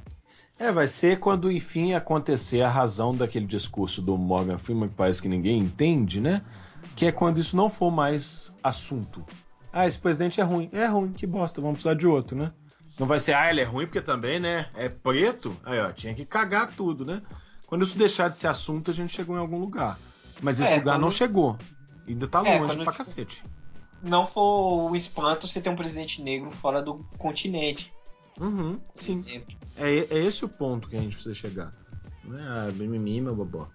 É, vai ser quando enfim acontecer a razão daquele discurso do Morgan Freeman que parece que ninguém entende, né? Que é quando isso não for mais assunto. Ah, esse presidente é ruim. É ruim, que bosta, vamos precisar de outro, né? Não vai ser, ah, ele é ruim porque também, né? É preto. Aí, ó, tinha que cagar tudo, né? Quando isso deixar de ser assunto, a gente chegou em algum lugar. Mas esse É, lugar quando- não chegou. Ainda tá É, longe quando- pra cacete. Não for o espanto você ter um presidente negro fora do continente, Uhum, sim. exemplo. É, é esse o ponto que a gente precisa chegar. Não é ah, mimimi, meu bobó.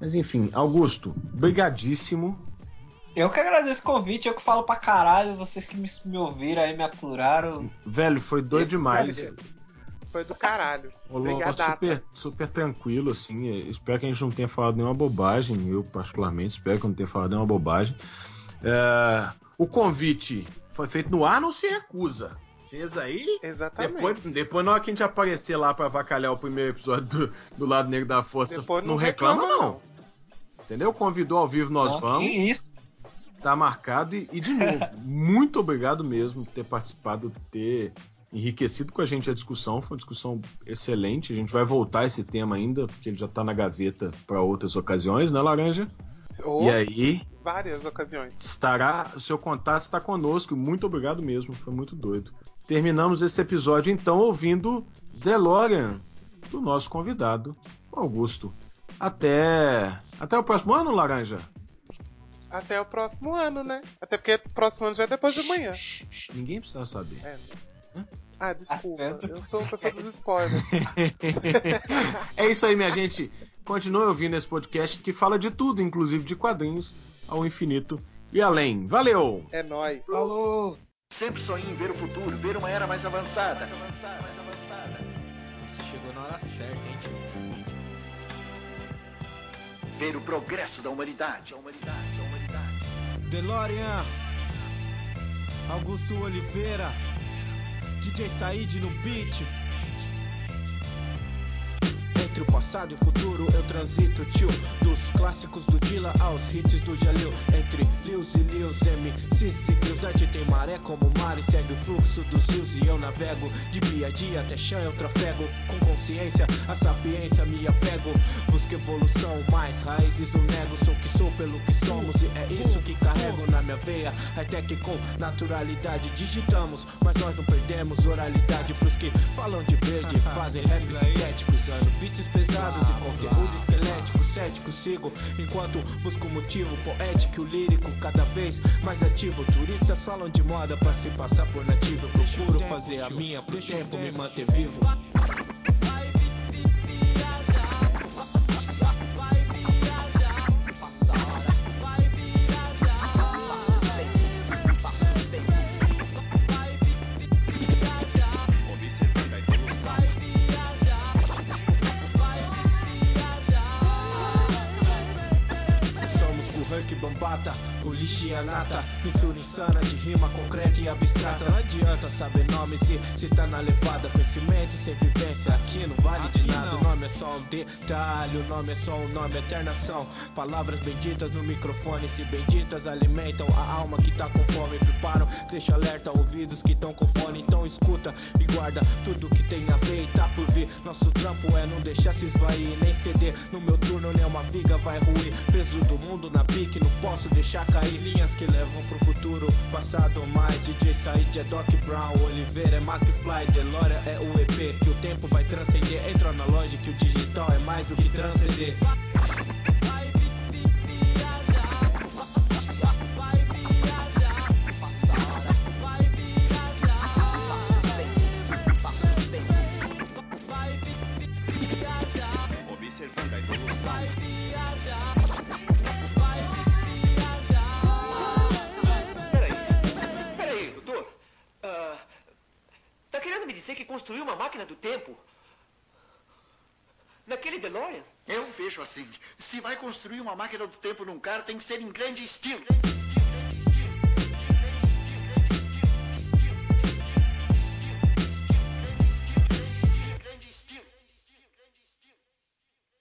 Mas enfim, Augusto, brigadíssimo. Eu que agradeço o convite, eu que falo pra caralho, vocês que me, me ouviram aí, me aturaram. Velho, foi doido demais. Foi do caralho. Rolou Obrigadata. super, super tranquilo, assim. Espero que a gente não tenha falado nenhuma bobagem. Eu, particularmente, espero que eu não tenha falado nenhuma bobagem. É, o convite foi feito no ar, não se recusa. Fez aí. Exatamente. Depois, depois, na hora que a gente aparecer lá pra avacalhar o primeiro episódio do, do Lado Negro da Força, Depois não, reclama, não. não. Entendeu? Convidou ao vivo, nós Não, vamos. que isso? Tá marcado. E, e, de novo, muito obrigado mesmo por ter participado, ter enriquecido com a gente a discussão. Foi uma discussão excelente. A gente vai voltar a esse tema ainda, porque ele já tá na gaveta para outras ocasiões, né, Laranja? Ou E aí, várias ocasiões. estará. O seu contato está conosco. Muito obrigado mesmo. Foi muito doido. Terminamos esse episódio, então, ouvindo DeLorean, do nosso convidado, Augusto. Até. Até o próximo ano, Laranja. Até o próximo ano, né? Até porque o próximo ano já é depois de amanhã. Ninguém precisa saber. É. Ah, desculpa. Até- Eu sou uma pessoa dos spoilers. É isso aí, minha gente. Continue ouvindo esse podcast que fala de tudo, inclusive de quadrinhos, ao infinito e além. Valeu! É nóis. Falou! Sempre sonhei em ver o futuro, ver uma era mais avançada. Você chegou na hora certa, hein, tio? Ver o progresso da humanidade. A humanidade, a humanidade. DeLorean, Augusto Oliveira, DJ Said no beat. Entre o passado e o futuro eu transito, tio Dos clássicos do Dilla aos hits do Jalil. Entre Lios e Lios, MCs e Arte tem maré como mar e segue o fluxo dos rios E eu navego. De dia a dia até chão eu trafego Com consciência, a sapiência me apego. Busco evolução, mais raízes não nego Sou que sou pelo que somos e é isso que carrego na minha veia. High-tech com naturalidade digitamos Mas nós não perdemos oralidade. Pros que falam de verde, fazem rap sintético Usando beats pesados e conteúdo esquelético Cético sigo. Enquanto busco motivo poético e lírico Cada vez mais ativo. Turistas falam de moda pra se passar por nativo. Procuro fazer a minha pro tempo me manter vivo Kuhurk Bambata, o lixo e a nata Mistura insana de rima concreta e abstrata. Não adianta saber nome se, se tá na levada. Conhecimento sem vivência aqui não vale de nada. O nome é só um detalhe, o nome é só um nome Eternação, palavras benditas no microfone Se benditas alimentam a alma que tá com fome. Preparam, deixa alerta ouvidos que tão com fone Então escuta e guarda tudo que tem a ver e tá por vir. Nosso trampo é não deixar se esvair Nem ceder. No meu turno nem uma viga vai ruir. Peso do mundo na pique, não posso deixar cair Linhas que levam pro futuro, passado mais DJ Said é Doc Brown, Oliveira é McFly Delória é o EP que o tempo vai transcender Entra na loja que o digital é mais do que transcender. Observando a evolução. Tá querendo me dizer que construiu uma máquina do tempo? Naquele DeLorean? Eu vejo assim. Se vai construir uma máquina do tempo num carro, tem que ser em grande estilo.